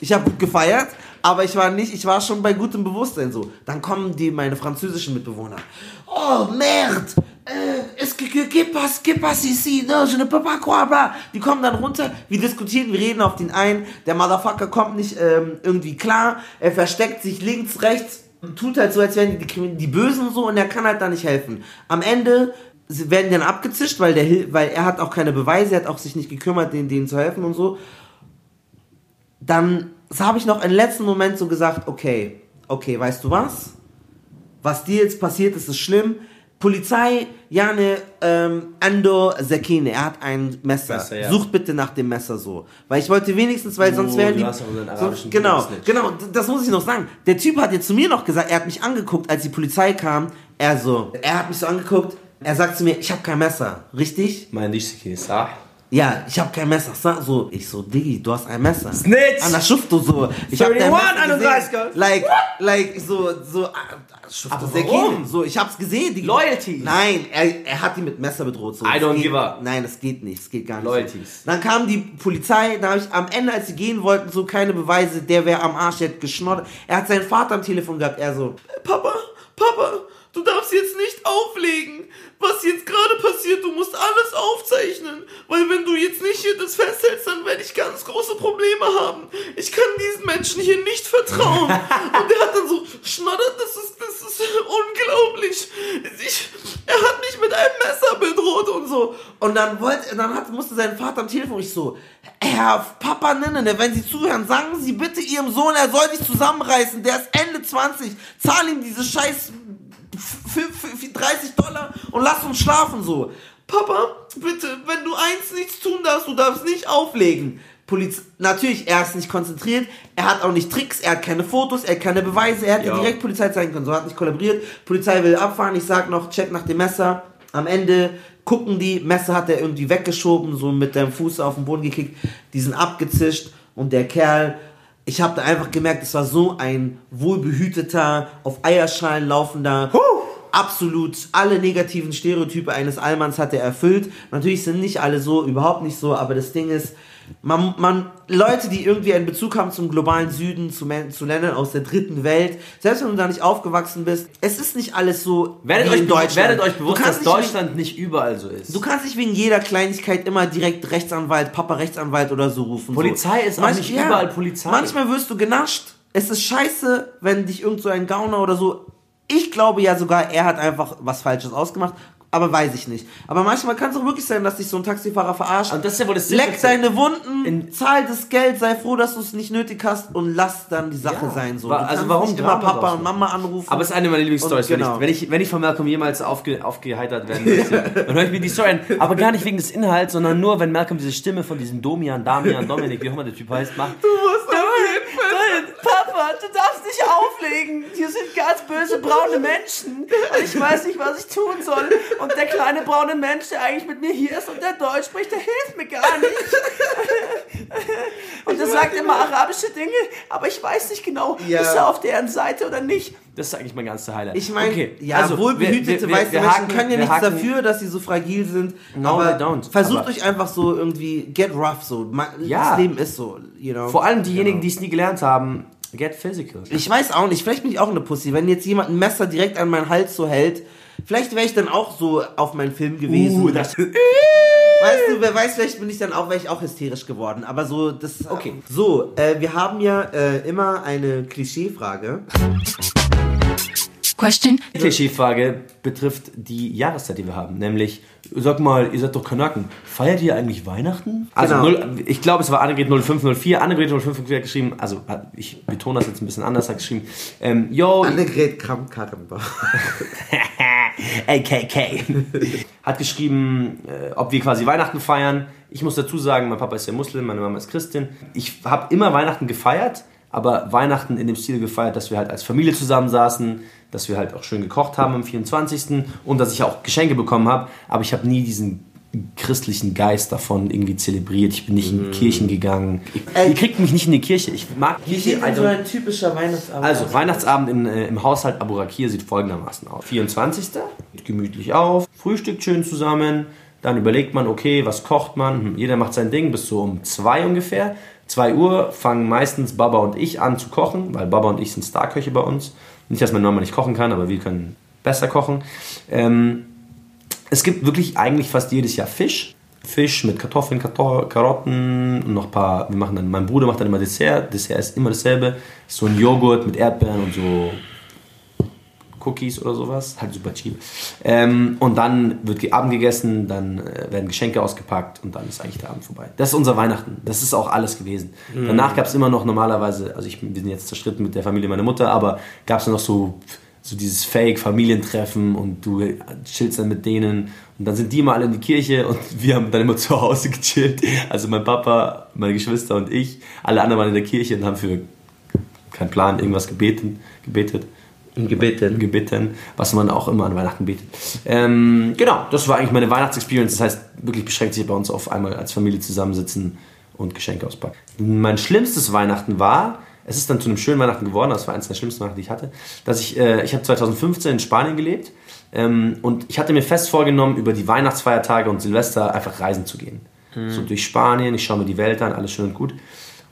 Speaker 2: ich habe gut gefeiert, aber ich war nicht, ich war schon bei gutem Bewusstsein so. Dann kommen die, meine französischen Mitbewohner. Oh, merde! Äh, que, que passe, que passe ici? Non, je ne peux pas croire, bla. Die kommen dann runter, wir diskutieren, wir reden auf den ein. Der Motherfucker kommt nicht ähm, irgendwie klar. Er versteckt sich links, rechts und tut halt so, als wären die, Krimi- die Bösen so und er kann halt da nicht helfen. Am Ende werden die dann abgezischt, weil, der, weil er hat auch keine Beweise, er hat auch sich nicht gekümmert, denen, denen zu helfen und so dann habe ich noch im letzten Moment so gesagt, okay, okay, weißt du was? Was dir jetzt passiert ist, ist schlimm. Polizei, Jane, ähm, Ando Sekine, er hat ein Messer.
Speaker 1: Messer, ja.
Speaker 2: Sucht bitte nach dem Messer so. Weil ich wollte wenigstens, weil sonst
Speaker 1: Oh,
Speaker 2: wären
Speaker 1: du
Speaker 2: die...
Speaker 1: hast auch einen
Speaker 2: so,
Speaker 1: arabischen
Speaker 2: genau, genau, das muss ich noch sagen. Der Typ hat jetzt zu mir noch gesagt, er hat mich angeguckt, als die Polizei kam. Er so, er hat mich so angeguckt, er sagt zu mir, ich habe kein Messer. Richtig?
Speaker 1: Mein Dishiki, sah.
Speaker 2: Ja, ich habe kein Messer. Sag So, ich so, Diggi, du hast ein Messer.
Speaker 1: Snitch!
Speaker 2: An der Schufte so. Ich hab dein
Speaker 1: 31,
Speaker 2: Messer
Speaker 1: 31,
Speaker 2: gesehen. Like, like, so, so, ah, Schufte
Speaker 1: Aber warum?
Speaker 2: So, ich hab's gesehen. Diggi.
Speaker 1: Loyalties.
Speaker 2: Nein, er, er hat die mit Messer bedroht. So.
Speaker 1: I don't
Speaker 2: geht,
Speaker 1: give up.
Speaker 2: Nein, das geht nicht. Das geht gar nicht.
Speaker 1: Loyalties.
Speaker 2: Dann kam die Polizei, da habe ich am Ende, als sie gehen wollten, so keine Beweise, der wäre am Arsch, der hat geschnoddert. Er hat seinen Vater am Telefon gehabt, er so, Papa, Papa, du darfst jetzt nicht auflegen. Was jetzt gerade passiert, du musst alles aufzeichnen. Weil wenn du jetzt nicht hier das festhältst, dann werde ich ganz große Probleme haben. Ich kann diesen Menschen hier nicht vertrauen. Und er hat dann so, schnoddert, das ist, das ist unglaublich. Ich, er hat mich mit einem Messer bedroht und so. Und dann wollte, dann hat, musste sein Vater am Telefon, ich so, Herr Papa Nenne, wenn Sie zuhören, sagen Sie bitte Ihrem Sohn, er soll sich zusammenreißen, der ist Ende 20, zahl ihm diese scheiß f- f- f- 30 Dollar und lass uns schlafen so. Papa, bitte, wenn du eins nichts tun darfst, du darfst nicht auflegen. Poliz Natürlich, er ist nicht konzentriert, er hat auch nicht Tricks, er hat keine Fotos, er hat keine Beweise, er hätte
Speaker 1: Ja.
Speaker 2: direkt Polizei zeigen können, so hat nicht kollaboriert. Polizei will abfahren, ich sag noch, check nach dem Messer. Am Ende gucken die, Messer hat er irgendwie weggeschoben, so mit dem Fuß auf den Boden gekickt, die sind abgezischt und der Kerl, ich habe da einfach gemerkt, es war so ein wohlbehüteter, auf Eierschalen laufender, absolut alle negativen Stereotype eines Allmanns hat er erfüllt. Natürlich sind nicht alle so, überhaupt nicht so, aber das Ding ist, man, man, Leute, die irgendwie einen Bezug haben zum globalen Süden, zu, zu Ländern aus der dritten Welt, selbst wenn du da nicht aufgewachsen bist, es ist nicht alles so
Speaker 1: Werdet euch,
Speaker 2: in Deutschland.
Speaker 1: werdet euch bewusst, dass
Speaker 2: nicht
Speaker 1: Deutschland nicht überall so ist.
Speaker 2: Du kannst nicht wegen jeder Kleinigkeit immer direkt Rechtsanwalt, Papa Rechtsanwalt oder so rufen.
Speaker 1: Polizei
Speaker 2: so.
Speaker 1: ist auch nicht überall Polizei.
Speaker 2: Manchmal wirst du genascht. Es ist scheiße, wenn dich irgend so ein Gauner oder so. Ich glaube ja sogar, er hat einfach was Falsches ausgemacht. Aber weiß ich nicht. Aber manchmal kann es auch wirklich sein, dass dich so ein Taxifahrer verarscht.
Speaker 1: Und das ist ja wohl das
Speaker 2: Leck deine Wunden,
Speaker 1: In-
Speaker 2: zahl das Geld, sei froh, dass du es nicht nötig hast und lass dann die Sache
Speaker 1: Ja.
Speaker 2: sein. So. Du
Speaker 1: also warum
Speaker 2: nicht immer Papa und? Mama anrufen.
Speaker 1: Aber es ist eine meiner Lieblingsstories.
Speaker 2: Genau.
Speaker 1: Wenn, ich, wenn, ich, wenn ich von Malcolm jemals aufge, aufgeheitert werden möchte, dann höre ich mir die Story an. Aber gar nicht wegen des Inhalts, sondern nur, wenn Malcolm diese Stimme von diesem Domian, Damian, Dominik, wie auch immer der Typ heißt, macht.
Speaker 2: du musst auf jeden Fall.
Speaker 1: Papa, du darfst auflegen. Hier sind ganz böse braune Menschen. Und ich weiß nicht, was ich tun soll. Und der kleine braune Mensch, der eigentlich mit mir hier ist und der Deutsch spricht, der hilft mir gar nicht. Und der sagt immer arabische Dinge, aber ich weiß nicht genau,
Speaker 2: Ja.
Speaker 1: ist er auf deren Seite oder nicht. Das ist eigentlich mein ganzer Highlight.
Speaker 2: Ich meine,
Speaker 1: Okay,
Speaker 2: ja,
Speaker 1: also,
Speaker 2: wohlbehütete weiße
Speaker 1: wir
Speaker 2: Menschen
Speaker 1: haken-
Speaker 2: können ja nichts
Speaker 1: haken-
Speaker 2: dafür, dass sie so fragil sind.
Speaker 1: No,
Speaker 2: aber
Speaker 1: they don't.
Speaker 2: versucht
Speaker 1: Aber-
Speaker 2: euch einfach so irgendwie, get rough so.
Speaker 1: Ja.
Speaker 2: Das Leben ist so, you know.
Speaker 1: Vor allem diejenigen,
Speaker 2: Genau.
Speaker 1: die es nie gelernt haben, get physical.
Speaker 2: Ich weiß auch nicht, vielleicht bin ich auch eine Pussy. Wenn jetzt jemand ein Messer direkt an meinen Hals so hält, vielleicht wäre ich dann auch so auf meinen Film gewesen.
Speaker 1: Uh, das-
Speaker 2: Weißt du, wer weiß, vielleicht bin ich dann auch, wäre ich auch hysterisch geworden. Aber so, das.
Speaker 1: Okay.
Speaker 2: So, äh, wir haben ja äh, immer eine Klischeefrage.
Speaker 3: Question.
Speaker 1: Die Klischeefrage betrifft die Jahreszeit, die wir haben. Nämlich, sag mal, ihr seid doch Kanaken. Feiert ihr eigentlich Weihnachten? Also,
Speaker 2: Genau.
Speaker 1: null, ich glaube, es war Annegret 0504. Annegret 0504 hat geschrieben, also hat- ich betone das jetzt ein bisschen anders, hat geschrieben, ähm, yo,
Speaker 2: Annegret Kramp-Karrenbach.
Speaker 1: AKK, hat geschrieben, äh, ob wir quasi Weihnachten feiern. Ich muss dazu sagen, mein Papa ist ja Muslim, meine Mama ist Christin. Ich habe immer Weihnachten gefeiert, aber Weihnachten in dem Stil gefeiert, dass wir halt als Familie zusammensaßen, dass wir halt auch schön gekocht haben am 24. und dass ich auch Geschenke bekommen habe, aber ich habe nie diesen christlichen Geist davon irgendwie zelebriert. Ich bin nicht in Kirchen gegangen. Ich,
Speaker 2: Ey.
Speaker 1: ihr kriegt mich nicht in die Kirche. Ich mag
Speaker 2: Wie
Speaker 1: Kirche.
Speaker 2: denn
Speaker 1: I
Speaker 2: so ein typischer Weihnachtsabend
Speaker 1: also? Weihnachtsabend in, äh, im Haushalt Abu Rakir sieht folgendermaßen aus. 24. Geht gemütlich auf, frühstückt schön zusammen, dann überlegt man, okay, was kocht man? Hm, Jeder macht sein Ding bis so um 2 ungefähr. 2 Uhr fangen meistens Baba und ich an zu kochen, weil Baba und ich sind Starköche bei uns. Nicht, dass meine Mama nicht kochen kann, aber wir können besser kochen. Ähm, es gibt wirklich eigentlich fast jedes Jahr Fisch. Fisch mit Kartoffeln, Karto Karotten und noch ein paar. Wir machen dann, mein Bruder macht dann immer Dessert. Dessert ist immer dasselbe. So ein Joghurt mit Erdbeeren und so Cookies oder sowas. Halt super cheap. Ähm, und dann wird Abend gegessen, dann äh, werden Geschenke ausgepackt und dann ist eigentlich der Abend vorbei. Das ist unser Weihnachten. Das ist auch alles gewesen. Danach gab es immer noch normalerweise, also ich, wir sind jetzt zerstritten mit der Familie meiner Mutter, aber gab es noch so, so dieses Fake-Familientreffen und du chillst dann mit denen und dann sind die immer alle in die Kirche und wir haben dann immer zu Hause gechillt. Also mein Papa, meine Geschwister und ich, alle anderen waren in der Kirche und haben für keinen Plan irgendwas gebeten, gebetet
Speaker 2: Gebeten.
Speaker 1: gebeten, was man auch immer an Weihnachten betet. Ähm, genau, das war eigentlich meine Weihnachtsexperience. Das heißt, wirklich beschränkt sich bei uns auf einmal als Familie zusammensitzen und Geschenke auspacken. Mein schlimmstes Weihnachten war, es ist dann zu einem schönen Weihnachten geworden, das war eines der schlimmsten Weihnachten, die ich hatte, dass ich, äh, ich habe 2015 in Spanien gelebt ähm, und ich hatte mir fest vorgenommen, über die Weihnachtsfeiertage und Silvester einfach reisen zu gehen. So durch Spanien, ich schaue mir die Welt an, alles schön und gut.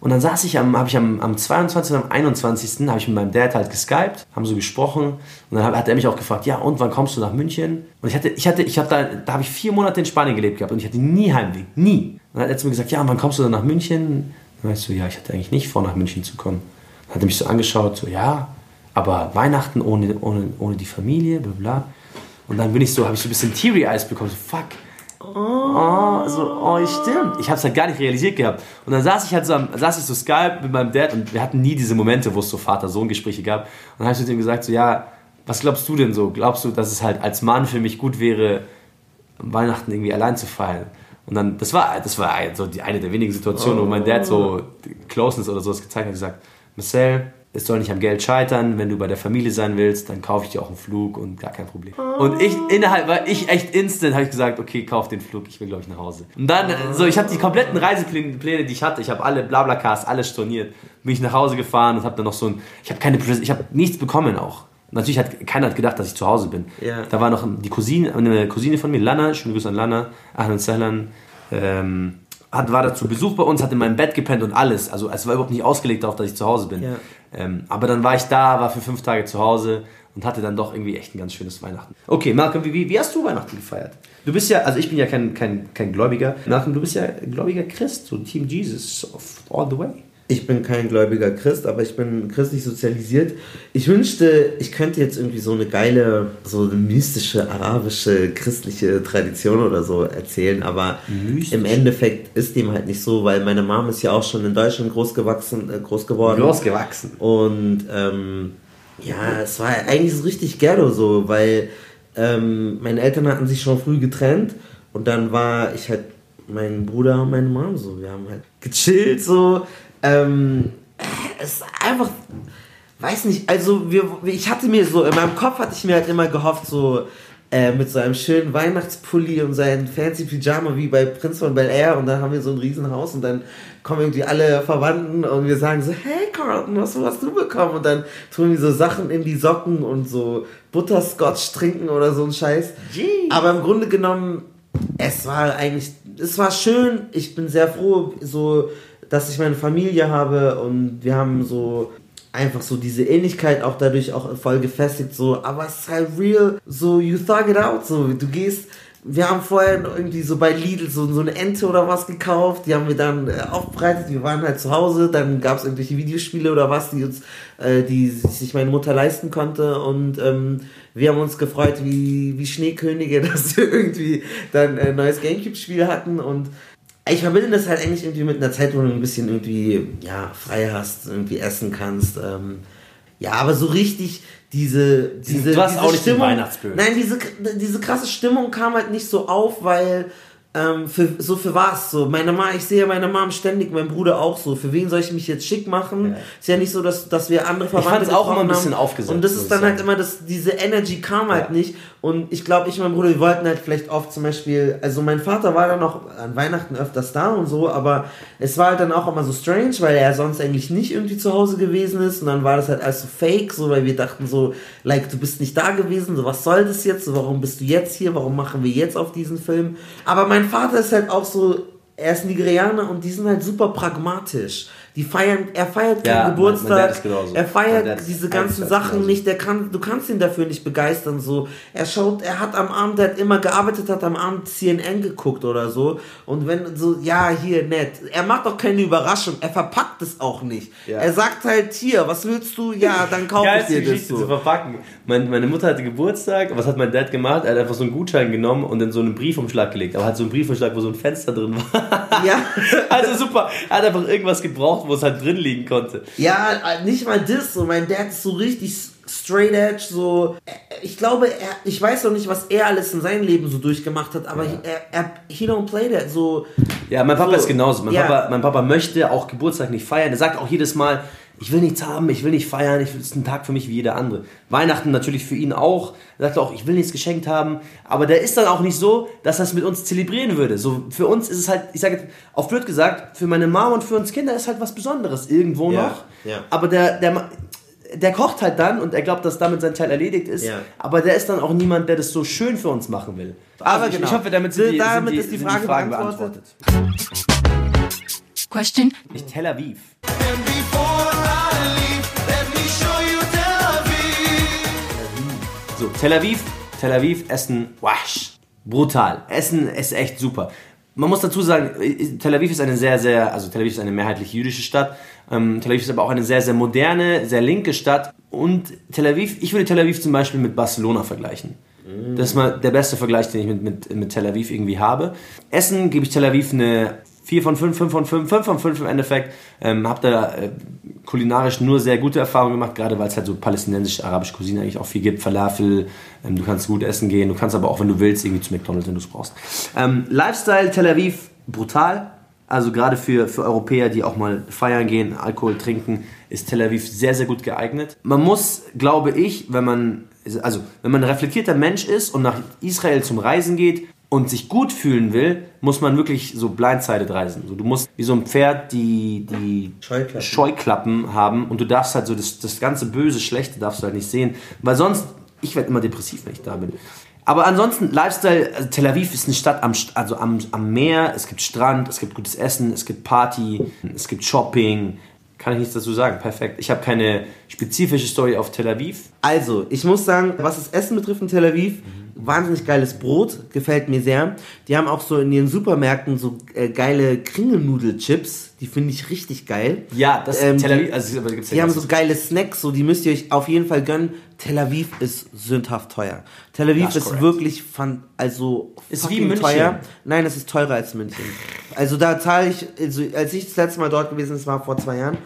Speaker 1: Und dann saß ich am, habe ich am, am 22. und am 21. habe ich mit meinem Dad halt geskypt, haben so gesprochen und dann hat, er mich auch gefragt, ja und wann kommst du nach München? Und ich hatte, ich hatte, ich habe da, da habe ich vier Monate in Spanien gelebt gehabt und ich hatte nie Heimweh, nie. Und dann hat er zu mir gesagt, ja und wann kommst du dann nach München? Dann weißt du, ja, ich hatte eigentlich nicht vor, nach München zu kommen. Dann hat er mich so angeschaut, so ja, aber Weihnachten ohne, ohne, ohne die Familie, bla bla. Und dann bin ich so, habe ich so ein bisschen Teary Eyes bekommen, so fuck. Oh, so, oh, stimmt. Ich habe es halt gar nicht realisiert gehabt. Und dann saß ich halt so, am, saß ich so Skype mit meinem Dad und wir hatten nie diese Momente, wo es so Vater-Sohn-Gespräche gab. Und dann habe ich zu ihm gesagt, so, ja, was glaubst du denn so? Glaubst du, dass es halt als Mann für mich gut wäre, Weihnachten irgendwie allein zu feiern? Und dann, das war, das war so die, eine der wenigen Situationen, wo mein Dad so Closeness oder sowas gezeigt hat, gesagt, Marcel, es soll nicht am Geld scheitern, wenn du bei der Familie sein willst, dann kaufe ich dir auch einen Flug und gar kein Problem. Und ich innerhalb, war ich echt instant, habe ich gesagt, okay, kauf den Flug, ich will glaube ich nach Hause. Und dann, äh, so, ich habe die kompletten Reisepläne, Pläne, die ich hatte, ich habe alle Blablacars, alles storniert, bin ich nach Hause gefahren und habe dann noch so ein, ich habe keine, ich habe nichts bekommen auch. Natürlich hat keiner hat gedacht, dass ich zu Hause bin.
Speaker 2: Ja.
Speaker 1: Da war noch die Cousine, eine Cousine von mir, Lana, schöne Grüße an Lana, Ahlan Sahlan, ähm, hat, war da zu Besuch bei uns, hat in meinem Bett gepennt und alles. Also es war überhaupt nicht ausgelegt darauf, dass ich zu Hause bin.
Speaker 2: Ja.
Speaker 1: Ähm, aber dann war ich da, war für fünf Tage zu Hause und hatte dann doch irgendwie echt ein ganz schönes Weihnachten. Okay, Malcolm, wie, wie, hast du Weihnachten gefeiert? Du bist ja, also ich bin ja kein, kein, kein Gläubiger. Malcolm, du bist ja gläubiger Christ, so Team Jesus all the way.
Speaker 2: Ich bin kein gläubiger Christ, aber ich bin christlich sozialisiert. Ich wünschte, ich könnte jetzt irgendwie so eine geile, so eine mystische, arabische, christliche Tradition oder so erzählen, aber
Speaker 1: Mystisch?
Speaker 2: im Endeffekt ist dem halt nicht so, weil meine Mom ist ja auch schon in Deutschland groß gewachsen, äh, groß geworden.
Speaker 1: Losgewachsen.
Speaker 2: Und ähm, ja, es war eigentlich so richtig ghetto so, weil ähm, meine Eltern hatten sich schon früh getrennt und dann war ich halt mein Bruder und meine Mom so. Wir haben halt gechillt so. Ähm, es ist einfach, weiß nicht, also wir, ich hatte mir so, in meinem Kopf hatte ich mir halt immer gehofft, so äh, mit so einem schönen Weihnachtspulli und seinem fancy Pyjama wie bei Prinz von Bel Air und dann haben wir so ein Riesenhaus und dann kommen irgendwie alle Verwandten und wir sagen so, hey Carlton, was hast du bekommen? Und dann tun wir so Sachen in die Socken und so Butterscotch trinken oder so ein Scheiß. Aber im Grunde genommen, es war eigentlich, es war schön. Ich bin sehr froh, so, dass ich meine Familie habe und wir haben so einfach so diese Ähnlichkeit auch dadurch auch voll gefestigt, so, aber es ist halt real, so, you thug it out, so, du gehst, wir haben vorher irgendwie so bei Lidl so, so eine Ente oder was gekauft, die haben wir dann äh, aufbereitet, wir waren halt zu Hause, dann gab es irgendwelche Videospiele oder was, die uns, äh, die sich meine Mutter leisten konnte und ähm, wir haben uns gefreut wie, wie Schneekönige, dass wir irgendwie dann ein neues Gamecube-Spiel hatten und ich verbinde das halt eigentlich irgendwie mit einer Zeit, wo du ein bisschen irgendwie, ja, frei hast, irgendwie essen kannst. Ähm, ja, aber so richtig diese, diese,
Speaker 1: du hast
Speaker 2: diese
Speaker 1: auch nicht den
Speaker 2: Stimmung.
Speaker 1: Weihnachtsbild.
Speaker 2: Nein, diese, diese krasse Stimmung kam halt nicht so auf, weil ähm, für, so für was so. Meine Mama, ich sehe meine Mom ständig, mein Bruder auch so. Für wen soll ich mich jetzt schick machen?
Speaker 1: Ja.
Speaker 2: Ist ja nicht so, dass, dass wir andere Verwandte
Speaker 1: fand's auch immer ein bisschen
Speaker 2: haben.
Speaker 1: aufgesetzt,
Speaker 2: Und das ist
Speaker 1: ich
Speaker 2: dann halt immer, das, diese Energy kam halt
Speaker 1: Ja.
Speaker 2: nicht. Und ich glaube, ich und mein Bruder, wir wollten halt vielleicht oft zum Beispiel, also mein Vater war dann auch an Weihnachten öfters da und so, aber es war halt dann auch immer so strange, weil er sonst eigentlich nicht irgendwie zu Hause gewesen ist und dann war das halt alles so fake, so, weil wir dachten so, like, du bist nicht da gewesen, so, was soll das jetzt, so, warum bist du jetzt hier, warum machen wir jetzt auf diesen Film? Aber mein Vater ist halt auch so, er ist Nigerianer und die sind halt super pragmatisch. Die feiern, er feiert keinen
Speaker 1: Ja, mein
Speaker 2: Geburtstag, er feiert diese ganzen Sachen
Speaker 1: genauso.
Speaker 2: nicht, der kann, du kannst ihn dafür nicht begeistern, so. Er schaut, er hat am Abend, der hat immer gearbeitet, hat am Abend CNN geguckt oder so. Und wenn so, ja, hier, nett. Er macht auch keine Überraschung, er verpackt es auch nicht.
Speaker 1: Ja.
Speaker 2: Er sagt halt, hier, was willst du? Ja, dann kauf ich dir das
Speaker 1: Geschichte zu
Speaker 2: so.
Speaker 1: verpacken. Mein, meine Mutter hatte Geburtstag. Was hat mein Dad gemacht? Er hat einfach so einen Gutschein genommen und in so einen Briefumschlag gelegt. Aber hat so einen Briefumschlag, wo so ein Fenster drin war.
Speaker 2: Ja.
Speaker 1: Also super. Er hat einfach irgendwas gebraucht, wo es halt drin liegen konnte.
Speaker 2: Ja, nicht mal das, so mein Dad ist so richtig straight edge, so äh, ich glaube, er, ich weiß noch nicht, was er alles in seinem Leben so durchgemacht hat, aber er, er, he don't play that, so
Speaker 1: Ja, mein Papa
Speaker 2: So,
Speaker 1: ist genauso. Mein,
Speaker 2: ja.
Speaker 1: Papa, mein Papa möchte auch Geburtstag nicht feiern. Er sagt auch jedes Mal, ich will nichts haben, ich will nicht feiern, ich, es ist ein Tag für mich wie jeder andere. Weihnachten natürlich für ihn auch. Er sagt auch, ich will nichts geschenkt haben. Aber der ist dann auch nicht so, dass er es mit uns zelebrieren würde. So, für uns ist es halt, ich sage auf blöd gesagt, für meine Mama und für uns Kinder ist halt was Besonderes irgendwo
Speaker 2: Ja,
Speaker 1: noch.
Speaker 2: ja.
Speaker 1: Aber der, der, der kocht halt dann und er glaubt, dass damit sein Teil erledigt ist.
Speaker 2: Ja.
Speaker 1: Aber der ist dann auch niemand, der das so schön für uns machen will.
Speaker 2: Aber
Speaker 1: ich,
Speaker 2: genau.
Speaker 1: ich hoffe, damit sind die,
Speaker 2: Damit
Speaker 1: sind die,
Speaker 2: ist die
Speaker 1: sind
Speaker 2: Frage
Speaker 1: Fragen
Speaker 2: beantwortet.
Speaker 3: Question.
Speaker 1: Nicht Tel Aviv. So, Tel Aviv, Tel Aviv, Essen, wasch. Brutal. Essen ist echt super. Man muss dazu sagen, Tel Aviv ist eine sehr, sehr, also Tel Aviv ist eine mehrheitlich jüdische Stadt. Ähm, Tel Aviv ist aber auch eine sehr, sehr moderne, sehr linke Stadt. Und Tel Aviv, ich würde Tel Aviv zum Beispiel mit Barcelona vergleichen. Das ist mal der beste Vergleich, den ich mit, mit, mit Tel Aviv irgendwie habe. Essen gebe ich Tel Aviv eine 4 von 5, 5 von 5, 5 von 5 im Endeffekt. Ähm, hab da äh, kulinarisch nur sehr gute Erfahrungen gemacht, gerade weil es halt so palästinensisch-arabische Cuisine eigentlich auch viel gibt. Falafel, ähm, du kannst gut essen gehen, du kannst aber auch, wenn du willst, irgendwie zu McDonalds, wenn du es brauchst. Ähm, Lifestyle Tel Aviv, brutal. Also gerade für, für Europäer, die auch mal feiern gehen, Alkohol trinken, ist Tel Aviv sehr, sehr gut geeignet. Man muss, glaube ich, wenn man, also wenn man ein reflektierter Mensch ist und nach Israel zum Reisen geht und sich gut fühlen will, muss man wirklich so blindsided reisen. So, du musst wie so ein Pferd die, die
Speaker 2: Scheuklappen.
Speaker 1: Scheuklappen haben und du darfst halt so das, das ganze Böse, Schlechte darfst du halt nicht sehen, weil sonst, ich werde immer depressiv, wenn ich da bin. Aber ansonsten, Lifestyle, also Tel Aviv ist eine Stadt am, also am, am Meer, es gibt Strand, es gibt gutes Essen, es gibt Party, es gibt Shopping. Kann ich nichts dazu sagen, perfekt. Ich habe keine spezifische Story auf Tel Aviv.
Speaker 2: Also, ich muss sagen, was das Essen betrifft in Tel Aviv, wahnsinnig geiles Brot, gefällt mir sehr. Die haben auch so in ihren Supermärkten so äh, geile Kringelnudelchips, die finde ich richtig geil.
Speaker 1: Ja, das
Speaker 2: Ähm,
Speaker 1: Tel Aviv, also aber gibt's ja
Speaker 2: Die haben so geile Snacks, so die müsst ihr euch auf jeden Fall gönnen. Tel Aviv ist sündhaft teuer. Tel Aviv
Speaker 1: ist
Speaker 2: wirklich fan, also
Speaker 1: Ist wie München.
Speaker 2: teuer. Nein, es ist teurer als München. Also da zahle ich, also als ich das letzte Mal dort gewesen das war vor zwei Jahren,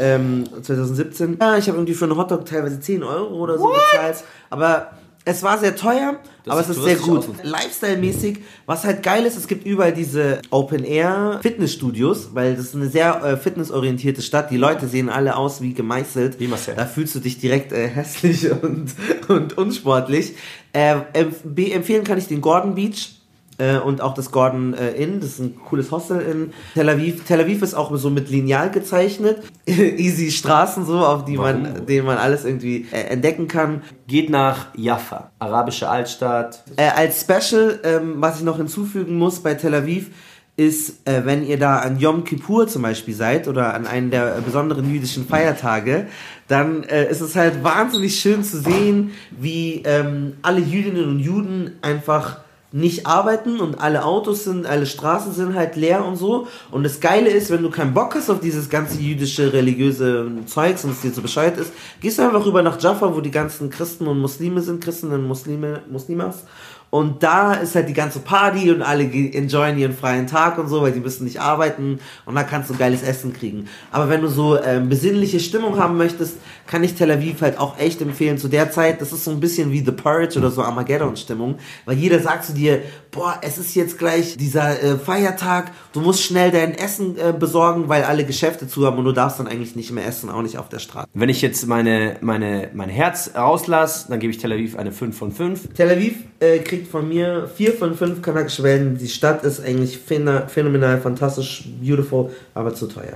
Speaker 2: ähm, 2017. Ja, ich habe irgendwie für einen Hotdog teilweise 10 Euro oder so bezahlt. Aber es war sehr teuer,
Speaker 1: Das
Speaker 2: aber es ist sehr gut. Lifestyle-mäßig, was halt geil ist, es gibt überall diese Open-Air-Fitnessstudios, weil das ist eine sehr äh, fitnessorientierte Stadt. Die Leute sehen alle aus wie gemeißelt.
Speaker 1: Wie Marcel.
Speaker 2: Da fühlst du dich direkt äh, hässlich und, und unsportlich. Äh, empf empfehlen kann ich den Gordon Beach. Äh, und auch das Gordon äh, Inn, das ist ein cooles Hostel in Tel Aviv. Tel Aviv ist auch so mit Lineal gezeichnet. Easy Straßen so, auf die man,
Speaker 1: Warum?
Speaker 2: denen man alles irgendwie äh, entdecken kann.
Speaker 1: Geht nach Jaffa, arabische Altstadt.
Speaker 2: Äh, als Special, ähm, was ich noch hinzufügen muss bei Tel Aviv, ist, äh, wenn ihr da an Yom Kippur zum Beispiel seid oder an einen der besonderen jüdischen Feiertage, dann äh, ist es halt wahnsinnig schön zu sehen, wie ähm, alle Jüdinnen und Juden einfach nicht arbeiten und alle Autos sind, alle Straßen sind halt leer und so. Und das Geile ist, wenn du keinen Bock hast auf dieses ganze jüdische, religiöse Zeugs und es dir so Bescheid ist, gehst du einfach rüber nach Jaffa, wo die ganzen Christen und Muslime sind, Christen und Muslime, Muslimas. Und da ist halt die ganze Party und alle enjoyen ihren freien Tag und so, weil die müssen nicht arbeiten und da kannst du geiles Essen kriegen. Aber wenn du so ähm, besinnliche Stimmung haben möchtest, kann ich Tel Aviv halt auch echt empfehlen zu der Zeit. Das ist so ein bisschen wie The Purge oder so Armageddon-Stimmung, weil jeder sagt zu dir, boah, es ist jetzt gleich dieser äh, Feiertag, du musst schnell dein Essen äh, besorgen, weil alle Geschäfte zu haben und du darfst dann eigentlich nicht mehr essen, auch nicht auf der Straße.
Speaker 1: Wenn ich jetzt meine, meine, mein Herz rauslasse, dann gebe ich Tel Aviv eine 5 von 5.
Speaker 2: Tel Aviv äh, kriegt von mir vier von fünf kanakische Wellen. Die Stadt ist eigentlich phäno- phänomenal, fantastisch, beautiful, aber zu teuer.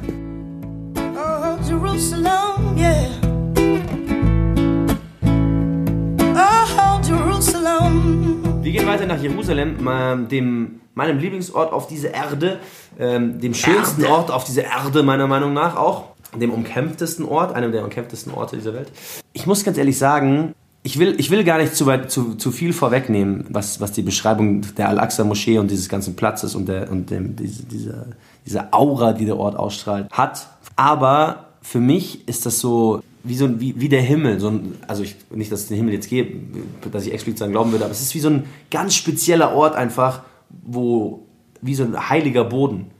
Speaker 4: Oh, Jerusalem, yeah.
Speaker 1: Wir gehen weiter nach Jerusalem, dem, meinem Lieblingsort auf dieser Erde, ähm, dem schönsten Ort auf dieser Erde meiner Meinung nach auch, dem umkämpftesten Ort, einem der umkämpftesten Orte dieser Welt. Ich muss ganz ehrlich sagen, ich will, ich will gar nicht zu, weit, zu, zu viel vorwegnehmen, was, was die Beschreibung der Al-Aqsa-Moschee und dieses ganzen Platzes und, der, und dem, diese, diese, diese Aura, die der Ort ausstrahlt, hat. Aber für mich ist das so wie so wie, wie der Himmel, so ein, also ich, nicht, dass es den Himmel jetzt gäbe, dass ich explizit daran glauben würde, aber es ist wie so ein ganz spezieller Ort einfach, wo, wie so ein heiliger Boden.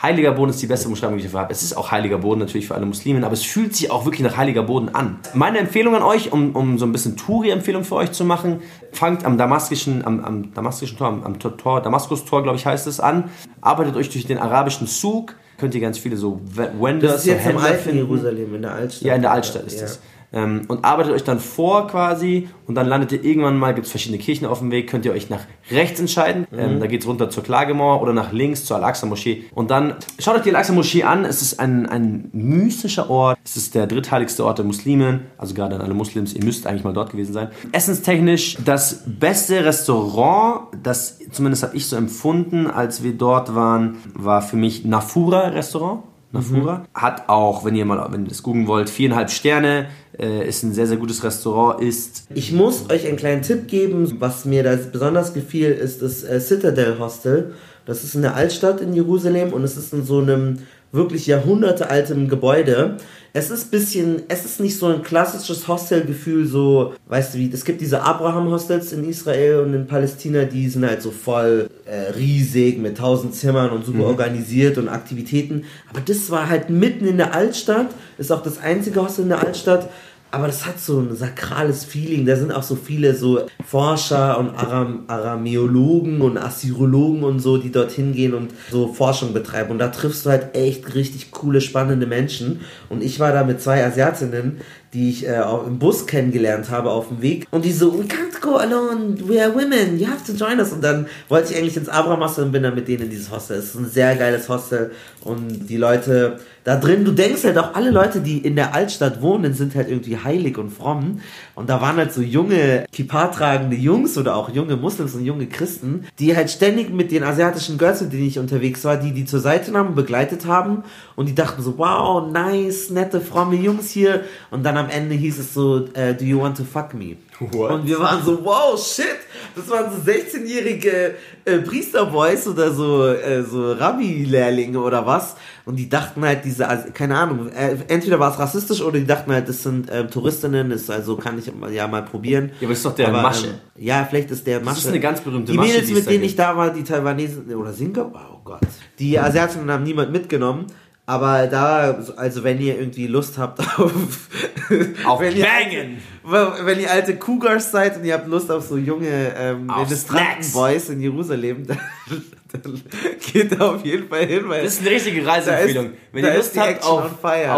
Speaker 1: Heiliger Boden ist die beste Beschreibung, die ich dafür habe. Es ist auch heiliger Boden natürlich für alle Muslimen, aber es fühlt sich auch wirklich nach heiliger Boden an. Meine Empfehlung an euch, um, um so ein bisschen Touri-Empfehlung für euch zu machen, fangt am damaskischen, am, am damaskischen Tor, am, am Tor, Damaskus-Tor, glaube ich, heißt es an. Arbeitet euch durch den arabischen Zug, könnt ihr ganz viele so We- Wenders,
Speaker 2: Das ist jetzt
Speaker 1: finden.
Speaker 2: Jerusalem, in der Altstadt.
Speaker 1: Ja, in der Altstadt ist
Speaker 2: Ja.
Speaker 1: das. Ähm, und arbeitet euch dann vor quasi und dann landet ihr irgendwann mal, gibt es verschiedene Kirchen auf dem Weg, könnt ihr euch nach rechts entscheiden.
Speaker 2: Mhm.
Speaker 1: Ähm, da geht es runter zur Klagemauer oder nach links zur Al-Aqsa-Moschee. Und dann schaut euch die Al-Aqsa-Moschee an. Es ist ein, ein mystischer Ort. Es ist der drittheiligste Ort der Muslime. Also gerade an alle Muslims, ihr müsst eigentlich mal dort gewesen sein. Essenstechnisch das beste Restaurant, das zumindest habe ich so empfunden, als wir dort waren, war für mich Nafura Restaurant. Nafura. Hat auch, wenn ihr mal, wenn ihr das googeln wollt, viereinhalb Sterne. Äh, ist ein sehr, sehr gutes Restaurant. Ist
Speaker 2: Ich muss euch einen kleinen Tipp geben. Was mir da besonders gefiel, ist das äh, Citadel Hostel. Das ist in der Altstadt in Jerusalem und es ist in so einem wirklich jahrhundertealtem Gebäude. Es ist bisschen, es ist nicht so ein klassisches Hostelgefühl, so, weißt du wie, es gibt diese Abraham-Hostels in Israel und in Palästina, die sind halt so voll äh, riesig mit tausend Zimmern und super organisiert und Aktivitäten. Aber das war halt mitten in der Altstadt, ist auch das einzige Hostel in der Altstadt. Aber das hat so ein sakrales Feeling. Da sind auch so viele so Forscher und Aram Aramäologen und Assyrologen und so, die dorthin gehen und so Forschung betreiben. Und da triffst du halt echt richtig coole, spannende Menschen. Und ich war da mit zwei Asiatinnen, die ich äh, auch im Bus kennengelernt habe auf dem Weg. Und die so, go alone, we are women, you have to join us. Und dann wollte ich eigentlich ins Abraham Hostel und bin dann mit denen in dieses Hostel. Es ist ein sehr geiles Hostel und die Leute da drin, du denkst halt auch, alle Leute, die in der Altstadt wohnen, sind halt irgendwie heilig und fromm. Und da waren halt so junge, Kippa tragende Jungs oder auch junge Muslims und junge Christen, die halt ständig mit den asiatischen Girls, mit denen ich unterwegs war, die die zur Seite nahmen, begleitet haben. Und die dachten so, wow, nice, nette, fromme Jungs hier. Und dann am Ende hieß es so, äh, do you want to fuck me?
Speaker 1: What?
Speaker 2: Und wir waren so, wow, shit, das waren so 16-jährige äh, Priesterboys oder so, äh, so Rabbi-Lehrlinge oder was. Und die dachten halt, diese, also, keine Ahnung, äh, entweder war es rassistisch oder die dachten halt, das sind ähm, Touristinnen, ist, also kann ich ja mal probieren.
Speaker 1: Ja, aber das ist doch der Masche.
Speaker 2: Ähm, ja, vielleicht ist der Masche.
Speaker 1: ist eine ganz berühmte
Speaker 2: Die
Speaker 1: Masche,
Speaker 2: Mädels,
Speaker 1: die
Speaker 2: mit denen ich da war, die Taiwanesen oder Singapur, oh Gott. Die Asiatinnen haben niemand mitgenommen. Aber da, also wenn ihr irgendwie Lust habt auf,
Speaker 1: Auf
Speaker 2: wenn ihr
Speaker 1: Bangen.
Speaker 2: alte, wenn ihr alte Cougars seid und ihr habt Lust auf so junge ähm,
Speaker 1: Auf
Speaker 2: Ministrantenboys in Jerusalem, dann, dann geht da auf jeden Fall hin, weil
Speaker 1: Das ist eine richtige Reiseempfehlung.
Speaker 2: Ist-
Speaker 1: Wenn ihr Lust habt
Speaker 2: Action
Speaker 1: auf,
Speaker 2: on fire.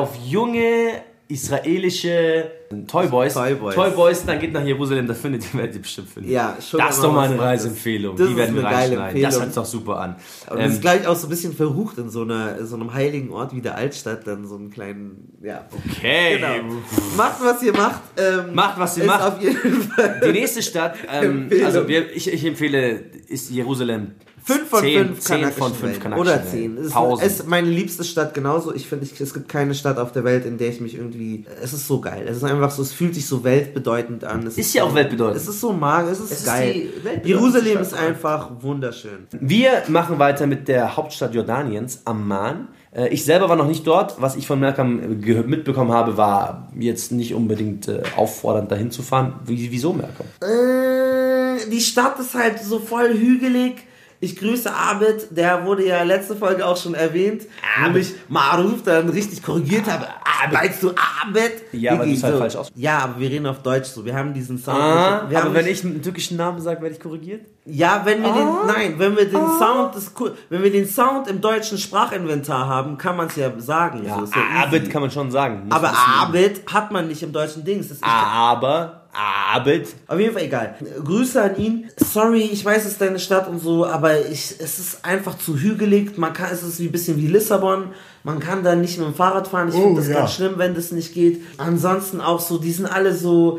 Speaker 1: Auf junge israelische Toyboys,
Speaker 2: Toyboys.
Speaker 1: Toyboys, dann geht nach Jerusalem, da findet ihr, werdet ihr bestimmt finden.
Speaker 2: Ja, schon
Speaker 1: Das ist doch mal eine. Reiseempfehlung.
Speaker 2: Das
Speaker 1: Die werden wir reinschneiden. Das hört sich doch super an.
Speaker 2: Und das
Speaker 1: Ähm,
Speaker 2: ist gleich auch so ein bisschen verrucht in so einer so einem heiligen Ort wie der Altstadt, dann so einen kleinen, ja.
Speaker 1: okay.
Speaker 2: Genau. Macht, was ihr macht. Ähm,
Speaker 1: Macht, was ihr macht.
Speaker 2: auf jeden Fall
Speaker 1: Die nächste Stadt, ähm, also wir, ich, ich empfehle, ist Jerusalem.
Speaker 2: 5 von
Speaker 1: 10,
Speaker 2: 5
Speaker 1: 10 von 5
Speaker 2: Oder 10. Es ist,
Speaker 1: 1000.
Speaker 2: es ist meine liebste Stadt genauso. Ich finde, es gibt keine Stadt auf der Welt, in der ich mich irgendwie. Es ist so geil. Es ist einfach so, es fühlt sich so weltbedeutend an. Es
Speaker 1: Ist ja
Speaker 2: so,
Speaker 1: auch weltbedeutend.
Speaker 2: Es ist so magisch, es ist
Speaker 1: Es ist
Speaker 2: geil.
Speaker 1: weltbedeutendste
Speaker 2: Jerusalem ist einfach wunderschön.
Speaker 1: Wir machen weiter mit der Hauptstadt Jordaniens, Amman. Äh, Ich selber war noch nicht dort. Was ich von Malcolm ge- mitbekommen habe, war jetzt nicht unbedingt äh, auffordernd, dahin zu fahren. Wie, wieso, Malcolm?
Speaker 2: Äh, die Stadt ist halt so voll hügelig. Ich grüße Abid, der wurde ja letzte Folge auch schon erwähnt, wo mich Maruf dann richtig korrigiert habe. Meinst du Abid?
Speaker 1: Ja, aber du bist halt falsch aus-
Speaker 2: Ja, aber wir reden auf Deutsch so. Wir haben diesen Sound.
Speaker 1: Ah,
Speaker 2: wir haben
Speaker 1: aber wenn ich einen türkischen Namen sage, werde ich korrigiert?
Speaker 2: Ja, wenn wir
Speaker 1: Ah.
Speaker 2: den, nein, wenn wir den Sound, des, Ku- wenn wir den Sound im deutschen Sprachinventar haben, kann man es ja sagen.
Speaker 1: Ja,
Speaker 2: so, ja.
Speaker 1: Abed kann man schon sagen. Muss
Speaker 2: aber. Abid hat man nicht im deutschen Dings. Das ist
Speaker 1: Aber, Abed.
Speaker 2: Auf jeden Fall egal. Grüße an ihn. Sorry, ich weiß, es ist deine Stadt und so, aber ich, es ist einfach zu hügelig. Man kann, es ist wie ein bisschen wie Lissabon. Man kann da nicht mit dem Fahrrad fahren. Ich
Speaker 1: Oh,
Speaker 2: finde das ganz schlimm, wenn das nicht geht. Ansonsten auch so, die sind alle so,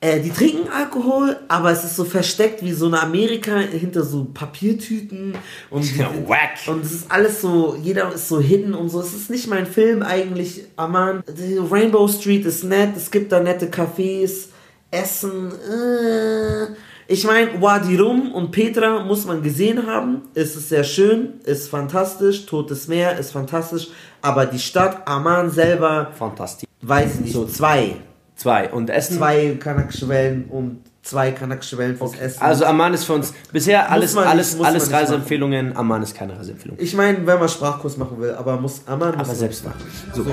Speaker 2: äh, die trinken Alkohol, aber es ist so versteckt wie so eine Amerika hinter so Papiertüten und
Speaker 1: Ja, wack.
Speaker 2: und es ist alles so, jeder ist so hidden und so. Es ist nicht mein Film eigentlich, Aman. Die Rainbow Street ist nett, es gibt da nette Cafés, Essen. Äh. Ich meine, Wadi Rum und Petra muss man gesehen haben. Es ist sehr schön, ist fantastisch. Totes Meer ist fantastisch. Aber die Stadt Amman selber,
Speaker 1: Fantastisch.
Speaker 2: weiß ich nicht, zwei.
Speaker 1: Zwei. Und Essen?
Speaker 2: Zwei kanakische Wellen und zwei kanakische Wellen fürs Essen.
Speaker 1: Also Amman ist für uns bisher alles,
Speaker 2: nicht-
Speaker 1: alles,
Speaker 2: muss
Speaker 1: alles Reiseempfehlungen. Amman ist keine Reiseempfehlung.
Speaker 2: ich meine, wenn man Sprachkurs machen will, aber muss Amman muss
Speaker 1: Aber
Speaker 2: man-
Speaker 1: selbst machen.
Speaker 2: So,
Speaker 5: on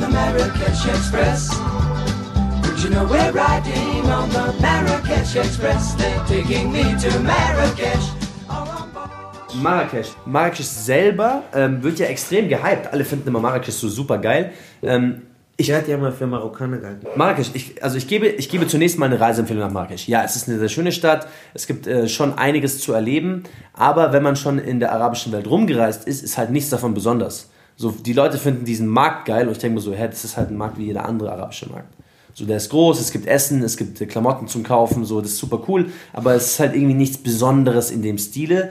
Speaker 5: the Marrakesh Express. You know we're riding on the Marrakesh Express. They're taking me to Marrakesh.
Speaker 1: Marrakesch. Marrakesch selber ähm, wird ja extrem gehypt. Alle finden immer Marrakesch so super geil. Ähm,
Speaker 2: Ich hatte ja mal für Marokkaner gehalten.
Speaker 1: Marrakesch, ich, also ich gebe, ich gebe zunächst mal eine Reiseempfehlung nach Marrakesch. Ja, es ist eine sehr schöne Stadt, es gibt äh, schon einiges zu erleben, aber wenn man schon in der arabischen Welt rumgereist ist, ist halt nichts davon besonders. So, die Leute finden diesen Markt geil und ich denke mir so, hä, das ist halt ein Markt wie jeder andere arabische Markt. So, der ist groß, es gibt Essen, es gibt äh, Klamotten zum Kaufen, so, das ist super cool, aber es ist halt irgendwie nichts Besonderes in dem Stile.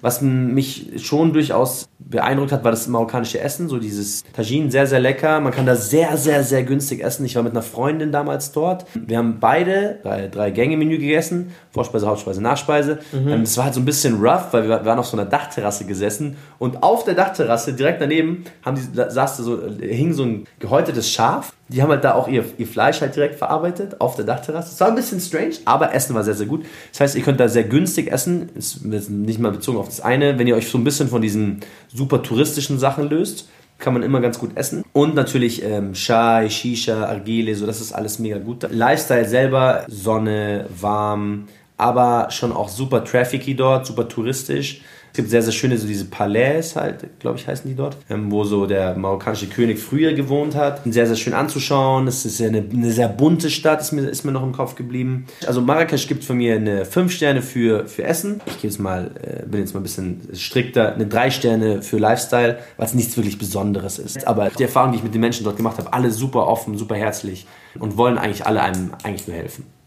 Speaker 1: Was mich schon durchaus beeindruckt hat, war das marokkanische Essen, so dieses Tagine, sehr, sehr lecker. Man kann da sehr, sehr, sehr günstig essen. Ich war mit einer Freundin damals dort. Wir haben beide drei, drei Gänge-Menü gegessen, Vorspeise, Hauptspeise, Nachspeise. Ähm, Das war halt so ein bisschen rough, weil wir waren auf so einer Dachterrasse gesessen und auf der Dachterrasse, direkt daneben, haben die, saß da so, äh, hing so ein gehäutetes Schaf. Die haben halt da auch ihr, ihr Fleisch halt direkt verarbeitet auf der Dachterrasse. Es war ein bisschen strange, aber Essen war sehr, sehr gut. Das heißt, ihr könnt da sehr günstig essen. Ist nicht mal bezogen auf das eine. Wenn ihr euch so ein bisschen von diesen super touristischen Sachen löst, kann man immer ganz gut essen. Und natürlich ähm, Chai, Shisha, Argile, so das ist alles mega gut. Lifestyle selber, Sonne, warm, aber schon auch super trafficy dort, super touristisch. Es gibt sehr, sehr schöne, so diese Palais halt, glaube ich, heißen die dort, ähm, wo so der marokkanische König früher gewohnt hat. Sehr, sehr schön anzuschauen. Es ist eine, eine sehr bunte Stadt, ist mir, ist mir noch im Kopf geblieben. Also Marrakesch gibt von mir eine 5 Sterne für, für Essen. Ich gebe jetzt mal, äh, bin jetzt mal ein bisschen strikter, eine 3 Sterne für Lifestyle, weil es nichts wirklich Besonderes ist. Aber die Erfahrung, die ich mit den Menschen dort gemacht habe, alle super offen, super herzlich und wollen eigentlich alle einem eigentlich nur helfen.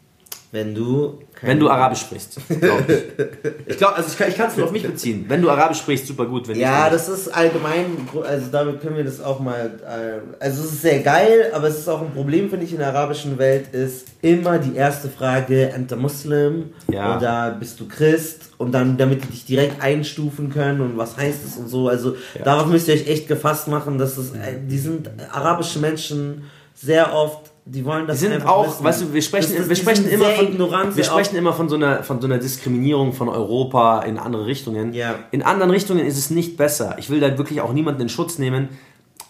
Speaker 2: Wenn du.
Speaker 1: Wenn du Arabisch sprichst, glaube ich. Ich glaube, also ich kann ich kann es nur auf mich beziehen. Wenn du Arabisch sprichst, super gut. Wenn
Speaker 2: Ja, das ist allgemein, also damit können wir das auch mal, äh, also es ist sehr geil, aber es ist auch ein Problem, finde ich, in der arabischen Welt, ist immer die erste Frage, enter Muslim
Speaker 1: Ja.
Speaker 2: oder bist du Christ und dann, damit die dich direkt einstufen können und was heißt es und so, also darauf müsst ihr euch echt gefasst machen, dass es, äh, die sind arabische Menschen sehr oft, die wollen das
Speaker 1: Die sind auch,
Speaker 2: wissen.
Speaker 1: weißt du, wir sprechen,
Speaker 2: Das ist-
Speaker 1: wir sprechen immer von,
Speaker 2: ignorant,
Speaker 1: wir sprechen immer von so einer, von so einer Diskriminierung von Europa in andere Richtungen.
Speaker 2: Ja.
Speaker 1: In anderen Richtungen ist es nicht besser. Ich will da wirklich auch niemanden in Schutz nehmen.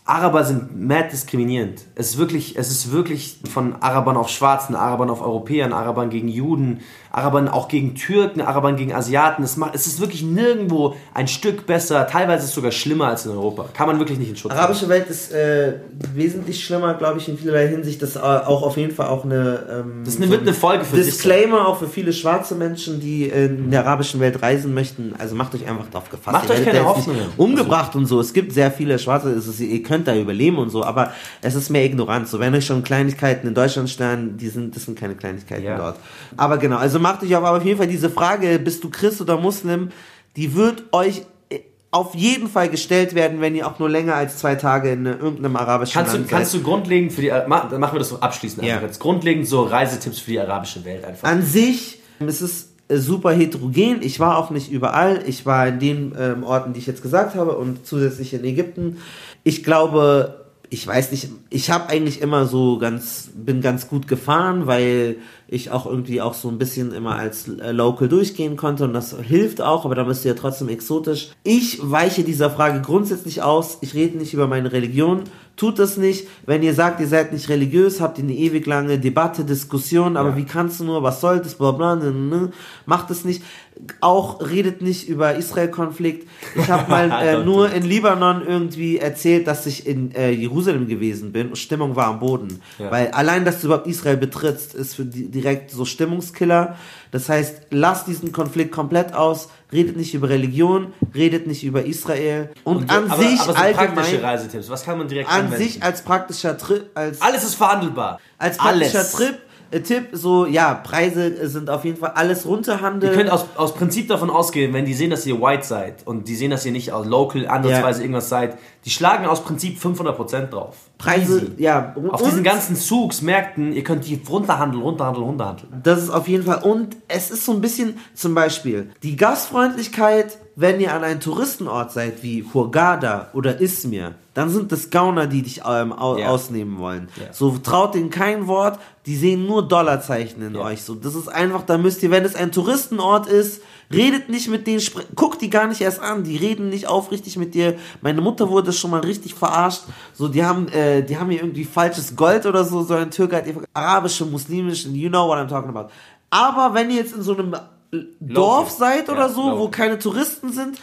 Speaker 1: Araber sind mad diskriminierend. Es ist wirklich, es ist wirklich von Arabern auf Schwarzen, Arabern auf Europäern, Arabern gegen Juden, Arabern auch gegen Türken, Arabern gegen Asiaten. Es, macht, es ist wirklich nirgendwo ein Stück besser. Teilweise ist es sogar schlimmer als in Europa. Kann man wirklich nicht in Schutz nehmen.
Speaker 2: Arabische Welt ist äh, wesentlich schlimmer, glaube ich, in vielerlei Hinsicht. Das ist äh, auch auf jeden Fall auch eine. Ähm,
Speaker 1: Das eine- wird eine Folge für sich.
Speaker 2: Disclaimer auch für viele schwarze Menschen, die in der arabischen Welt reisen möchten. Also macht euch einfach drauf gefasst.
Speaker 1: Macht
Speaker 2: Ihr
Speaker 1: euch keine Hoffnungen.
Speaker 2: Umgebracht und so. Es gibt sehr viele Schwarze. Ist, ihr könnt da überleben und so, aber es ist mehr Ignoranz. So, wenn euch schon Kleinigkeiten in Deutschland stören, die sind, das sind keine Kleinigkeiten
Speaker 1: Ja.
Speaker 2: dort. Aber genau, also macht euch auf, aber auf jeden Fall diese Frage, bist du Christ oder Muslim, die wird euch auf jeden Fall gestellt werden, wenn ihr auch nur länger als zwei Tage in irgendeinem arabischen
Speaker 1: Kannst du,
Speaker 2: Land
Speaker 1: kannst
Speaker 2: seid.
Speaker 1: du grundlegend für die, ma- dann machen wir das so abschließend
Speaker 2: Ja.
Speaker 1: einfach jetzt. Grundlegend so Reisetipps für die arabische Welt einfach.
Speaker 2: An sich es ist äh, super heterogen. Ich war auch nicht überall. Ich war in den ähm, Orten, die ich jetzt gesagt habe und zusätzlich in Ägypten. Ich glaube, ich weiß nicht, ich habe eigentlich immer so ganz, bin ganz gut gefahren, weil ich auch irgendwie auch so ein bisschen immer als äh, Local durchgehen konnte und das hilft auch, aber da bist du ja trotzdem exotisch. Ich weiche dieser Frage grundsätzlich aus. Ich rede nicht über meine Religion. Tut das nicht. Wenn ihr sagt, ihr seid nicht religiös, habt ihr eine ewig lange Debatte, Diskussion, aber wie kannst du nur, was soll das, bla bla, ne, ne, ne. macht es nicht. Auch redet nicht über Israel-Konflikt. Ich habe mal äh, nur in Libanon irgendwie erzählt, dass ich in äh, Jerusalem gewesen bin und Stimmung war am Boden.
Speaker 1: Ja.
Speaker 2: Weil allein, dass du überhaupt Israel betrittst, ist für die direkt so Stimmungskiller. Das heißt, lasst diesen Konflikt komplett aus, redet nicht über Religion, redet nicht über Israel. Und, an
Speaker 1: aber,
Speaker 2: sich
Speaker 1: aber so praktische
Speaker 2: allgemein,
Speaker 1: Reisetipps, was kann man direkt
Speaker 2: an
Speaker 1: anwenden?
Speaker 2: sich als praktischer Trip, als
Speaker 1: Alles ist verhandelbar.
Speaker 2: als praktischer
Speaker 1: Alles.
Speaker 2: Trip, Tipp, so, ja, Preise sind auf jeden Fall alles
Speaker 1: Ihr
Speaker 2: runterhandeln.
Speaker 1: könnt aus, aus Prinzip davon ausgehen, wenn die sehen, dass ihr white seid und die sehen, dass ihr nicht aus local ansatzweise irgendwas seid, die schlagen aus Prinzip 500% drauf.
Speaker 2: Preise,
Speaker 1: Easy.
Speaker 2: ja.
Speaker 1: Auf diesen ganzen Zugs, Märkten, ihr könnt die runterhandeln, runterhandeln, runterhandeln.
Speaker 2: Das ist auf jeden Fall. Und es ist so ein bisschen, zum Beispiel, die Gastfreundlichkeit, wenn ihr an einem Touristenort seid, wie Hurghada oder Izmir, dann sind das Gauner, die dich ähm, au
Speaker 1: Ja.
Speaker 2: ausnehmen wollen.
Speaker 1: Ja.
Speaker 2: So traut denen kein Wort, die sehen nur Dollarzeichen in
Speaker 1: Ja.
Speaker 2: euch. So, das ist einfach, da müsst ihr, wenn es ein Touristenort ist, redet nicht mit denen, guckt die gar nicht erst an, die reden nicht aufrichtig mit dir. Meine Mutter wurde schon mal richtig verarscht. So, die haben, äh, die haben hier irgendwie falsches Gold oder so, so ein Türke hat arabische, muslimische, you know what I'm talking about. Aber wenn ihr jetzt in so einem Dorf seid oder
Speaker 1: Ja,
Speaker 2: so, wo keine Touristen sind,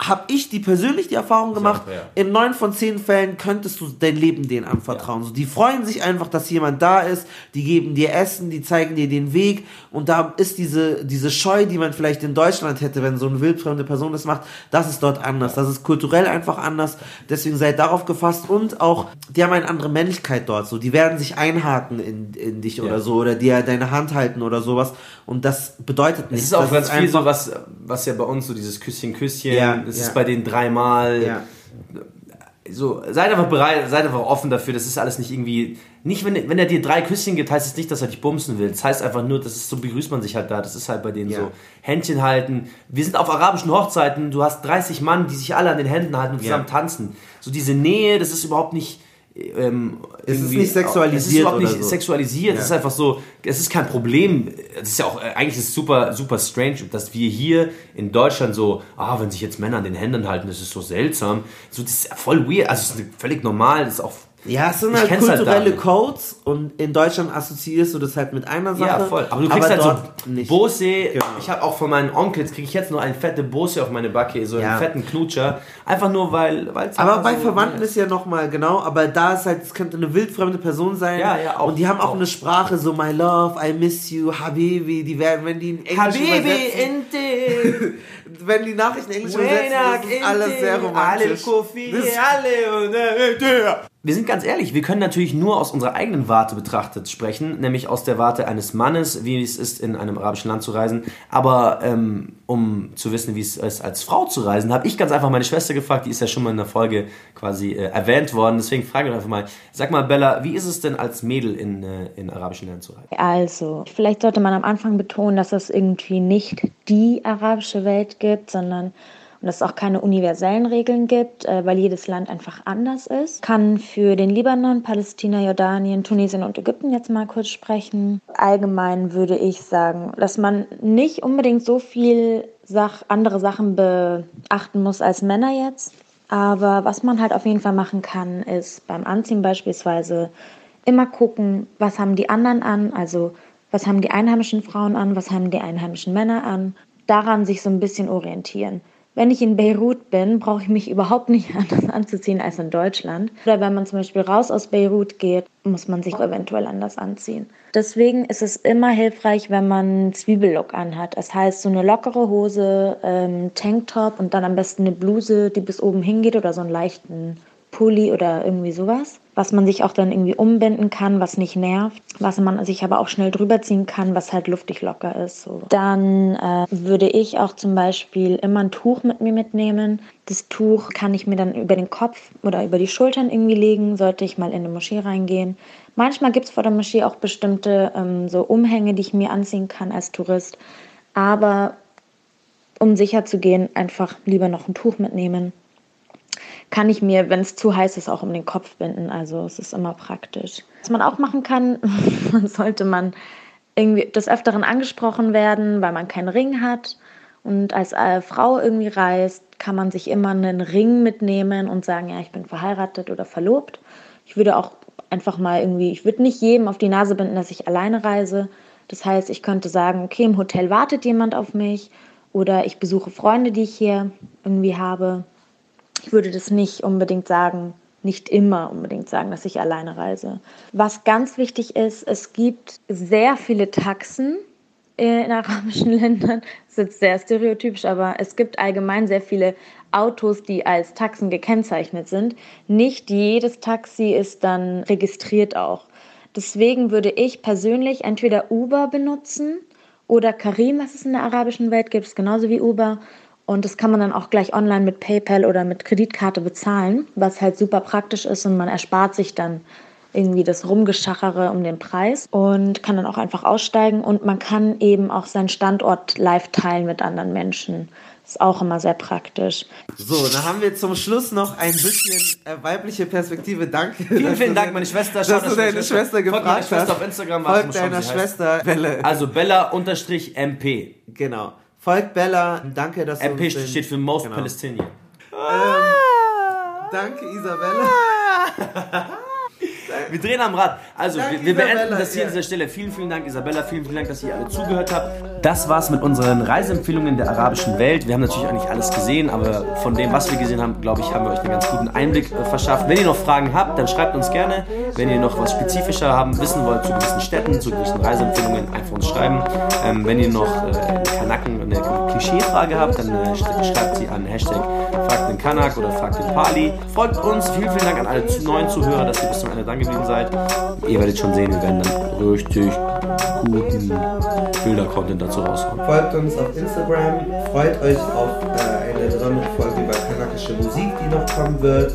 Speaker 2: habe ich die persönlich die Erfahrung gemacht,
Speaker 1: ja.
Speaker 2: in neun von zehn Fällen könntest du dein Leben denen anvertrauen. So, die freuen sich einfach, dass jemand da ist, die geben dir Essen, die zeigen dir den Weg und da ist diese, diese Scheu, die man vielleicht in Deutschland hätte, wenn so eine wildfremde Person das macht, das ist dort anders. Das ist kulturell einfach anders. Deswegen seid darauf gefasst und auch, die haben eine andere Männlichkeit dort. So, die werden sich einhaken in, in dich oder so oder dir deine Hand halten oder sowas und das bedeutet
Speaker 1: Es
Speaker 2: nichts.
Speaker 1: ist auch
Speaker 2: das
Speaker 1: ganz viel
Speaker 2: einfach-
Speaker 1: so, was, was ja bei uns so dieses Küsschen, Küsschen,
Speaker 2: Ja,
Speaker 1: es
Speaker 2: ja.
Speaker 1: ist bei denen dreimal.
Speaker 2: Ja.
Speaker 1: So, seid einfach bereit, seid einfach offen dafür, das ist alles nicht irgendwie, nicht wenn, wenn er dir drei Küsschen gibt, heißt es nicht, dass er dich bumsen will. Das heißt einfach nur, das ist so begrüßt man sich halt da, das ist halt bei denen
Speaker 2: Ja.
Speaker 1: so. Händchen halten. Wir sind auf arabischen Hochzeiten, du hast 30 Mann, die sich alle an den Händen halten und zusammen tanzen. So diese Nähe, das ist überhaupt nicht. Ähm,
Speaker 2: Es ist nicht sexualisiert
Speaker 1: Es ist überhaupt nicht
Speaker 2: so.
Speaker 1: sexualisiert.
Speaker 2: Ja.
Speaker 1: Es ist einfach so, es ist kein Problem. Es ist ja auch, äh, eigentlich ist es super, super strange, dass wir hier in Deutschland so, ah, wenn sich jetzt Männer an den Händen halten, das ist so seltsam. So, das ist ja voll weird. Also, es ist völlig normal, das ist auch
Speaker 2: Ja, es sind
Speaker 1: Ich
Speaker 2: halt
Speaker 1: halt
Speaker 2: kulturelle
Speaker 1: nicht.
Speaker 2: Codes und in Deutschland assoziierst du das halt mit einer Sache.
Speaker 1: Ja, voll. Aber du kriegst halt
Speaker 2: dort
Speaker 1: so
Speaker 2: nicht.
Speaker 1: Bose.
Speaker 2: Genau.
Speaker 1: Ich habe auch von meinen Onkels, kriege ich jetzt nur eine fette Bose auf meine Backe, so
Speaker 2: Ja.
Speaker 1: einen fetten Knutscher. Einfach nur, weil es
Speaker 2: Aber bei Verwandten ist ja nochmal, genau, aber da ist halt, es könnte eine wildfremde Person sein.
Speaker 1: Ja, ja, auch.
Speaker 2: Und die haben auch,
Speaker 1: Auch.
Speaker 2: eine Sprache, so My Love, I miss you, Habibi, die werden, wenn die in Englisch übersetzen,
Speaker 1: Inte.
Speaker 2: wenn die Nachrichten in Englisch übersetzen, ist alles sehr romantisch. Das-
Speaker 1: Wir sind ganz ehrlich, wir können natürlich nur aus unserer eigenen Warte betrachtet sprechen, nämlich aus der Warte eines Mannes, wie es ist, in einem arabischen Land zu reisen. Aber ähm, um zu wissen, wie es ist, als Frau zu reisen, habe ich ganz einfach meine Schwester gefragt, die ist ja schon mal in der Folge quasi äh, erwähnt worden. Deswegen frage ich einfach mal, sag mal Bella, wie ist es denn als Mädel in, äh, in arabischen Ländern zu reisen?
Speaker 6: Also, vielleicht sollte man am Anfang betonen, dass es irgendwie nicht die arabische Welt gibt, sondern und dass es auch keine universellen Regeln gibt, äh, weil jedes Land einfach anders ist. Kann für den Libanon, Palästina, Jordanien, Tunesien und Ägypten jetzt mal kurz sprechen. Allgemein würde ich sagen, dass man nicht unbedingt so viel Sach andere Sachen beachten muss als Männer jetzt. Aber was man halt auf jeden Fall machen kann, ist beim Anziehen beispielsweise immer gucken, was haben die anderen an, also was haben die einheimischen Frauen an, was haben die einheimischen Männer an, daran sich so ein bisschen orientieren. Wenn ich in Beirut bin, brauche ich mich überhaupt nicht anders anzuziehen als in Deutschland. Oder wenn man zum Beispiel raus aus Beirut geht, muss man sich eventuell anders anziehen. Deswegen ist es immer hilfreich, wenn man einen Zwiebellook anhat. Das heißt, so eine lockere Hose, ähm, Tanktop und dann am besten eine Bluse, die bis oben hingeht oder so einen leichten Pulli oder irgendwie sowas, was man sich auch dann irgendwie umbinden kann, was nicht nervt, was man sich aber auch schnell drüber ziehen kann, was halt luftig locker ist. So. Dann äh, würde ich auch zum Beispiel immer ein Tuch mit mir mitnehmen. Das Tuch kann ich mir dann über den Kopf oder über die Schultern irgendwie legen, sollte ich mal in eine Moschee reingehen. Manchmal gibt es vor der Moschee auch bestimmte ähm, so Umhänge, die ich mir anziehen kann als Tourist. Aber um sicher zu gehen, einfach lieber noch ein Tuch mitnehmen kann ich mir, wenn es zu heiß ist, auch um den Kopf binden. Also es ist immer praktisch. Was man auch machen kann, sollte man irgendwie des Öfteren angesprochen werden, weil man keinen Ring hat. Und als äh, Frau irgendwie reist, kann man sich immer einen Ring mitnehmen und sagen, ja, ich bin verheiratet oder verlobt. Ich würde auch einfach mal irgendwie, ich würde nicht jedem auf die Nase binden, dass ich alleine reise. Das heißt, ich könnte sagen, okay, im Hotel wartet jemand auf mich oder ich besuche Freunde, die ich hier irgendwie habe. Ich würde das nicht unbedingt sagen, nicht immer unbedingt sagen, dass ich alleine reise. Was ganz wichtig ist, es gibt sehr viele Taxen in arabischen Ländern. Das ist jetzt sehr stereotypisch, aber es gibt allgemein sehr viele Autos, die als Taxen gekennzeichnet sind. Nicht jedes Taxi ist dann registriert auch. Deswegen würde ich persönlich entweder Uber benutzen oder Karim, was es in der arabischen Welt gibt, genauso wie Uber. Und das kann man dann auch gleich online mit PayPal oder mit Kreditkarte bezahlen, was halt super praktisch ist und man erspart sich dann irgendwie das Rumgeschachere um den Preis und kann dann auch einfach aussteigen und man kann eben auch seinen Standort live teilen mit anderen Menschen. Ist auch immer sehr praktisch.
Speaker 2: So, dann haben wir zum Schluss noch ein bisschen äh, weibliche Perspektive. Danke.
Speaker 1: Vielen, vielen Dank, meine Schwester.
Speaker 2: Dass
Speaker 1: Schaut,
Speaker 2: du
Speaker 1: dass
Speaker 2: deine Schwester
Speaker 1: Folgt
Speaker 2: gefragt
Speaker 1: meine Schwester
Speaker 2: hast.
Speaker 1: auf Instagram.
Speaker 2: Folgt deiner. Schwester Belle.
Speaker 1: Also Bella-MP.
Speaker 2: Genau. Folgt Bella. Danke, dass du den-
Speaker 1: steht für Most
Speaker 2: Genau.
Speaker 1: Palestinian.
Speaker 2: Danke, Isabella.
Speaker 1: Wir drehen am Rad. Also,
Speaker 2: Danke,
Speaker 1: wir, wir beenden das hier
Speaker 2: ja.
Speaker 1: an dieser Stelle. Vielen, vielen Dank, Isabella. Vielen, vielen Dank, dass ihr alle zugehört habt. Das war's mit unseren Reiseempfehlungen der arabischen Welt. Wir haben natürlich auch nicht alles gesehen, aber von dem, was wir gesehen haben, glaube ich, haben wir euch einen ganz guten Einblick äh, verschafft. Wenn ihr noch Fragen habt, dann schreibt uns gerne. Wenn ihr noch was spezifischer haben, wissen wollt zu gewissen Städten, zu gewissen Reiseempfehlungen, einfach uns schreiben. Ähm, wenn ihr noch äh, einen Kanaken, eine Klischeefrage habt, dann äh, sch- schreibt sie an Hashtag Fragt den Kanak oder Fragt den Pali. Folgt uns. Vielen, vielen Dank an alle neuen Zuhörer, dass ihr bis zum Ende dran geblieben seid. Ihr werdet schon sehen, wir werden dann richtig guten Bilder-Content dazu raushauen.
Speaker 2: Folgt uns auf Instagram. Freut euch auf äh, eine besondere Folge über kanakische Musik, die noch kommen wird.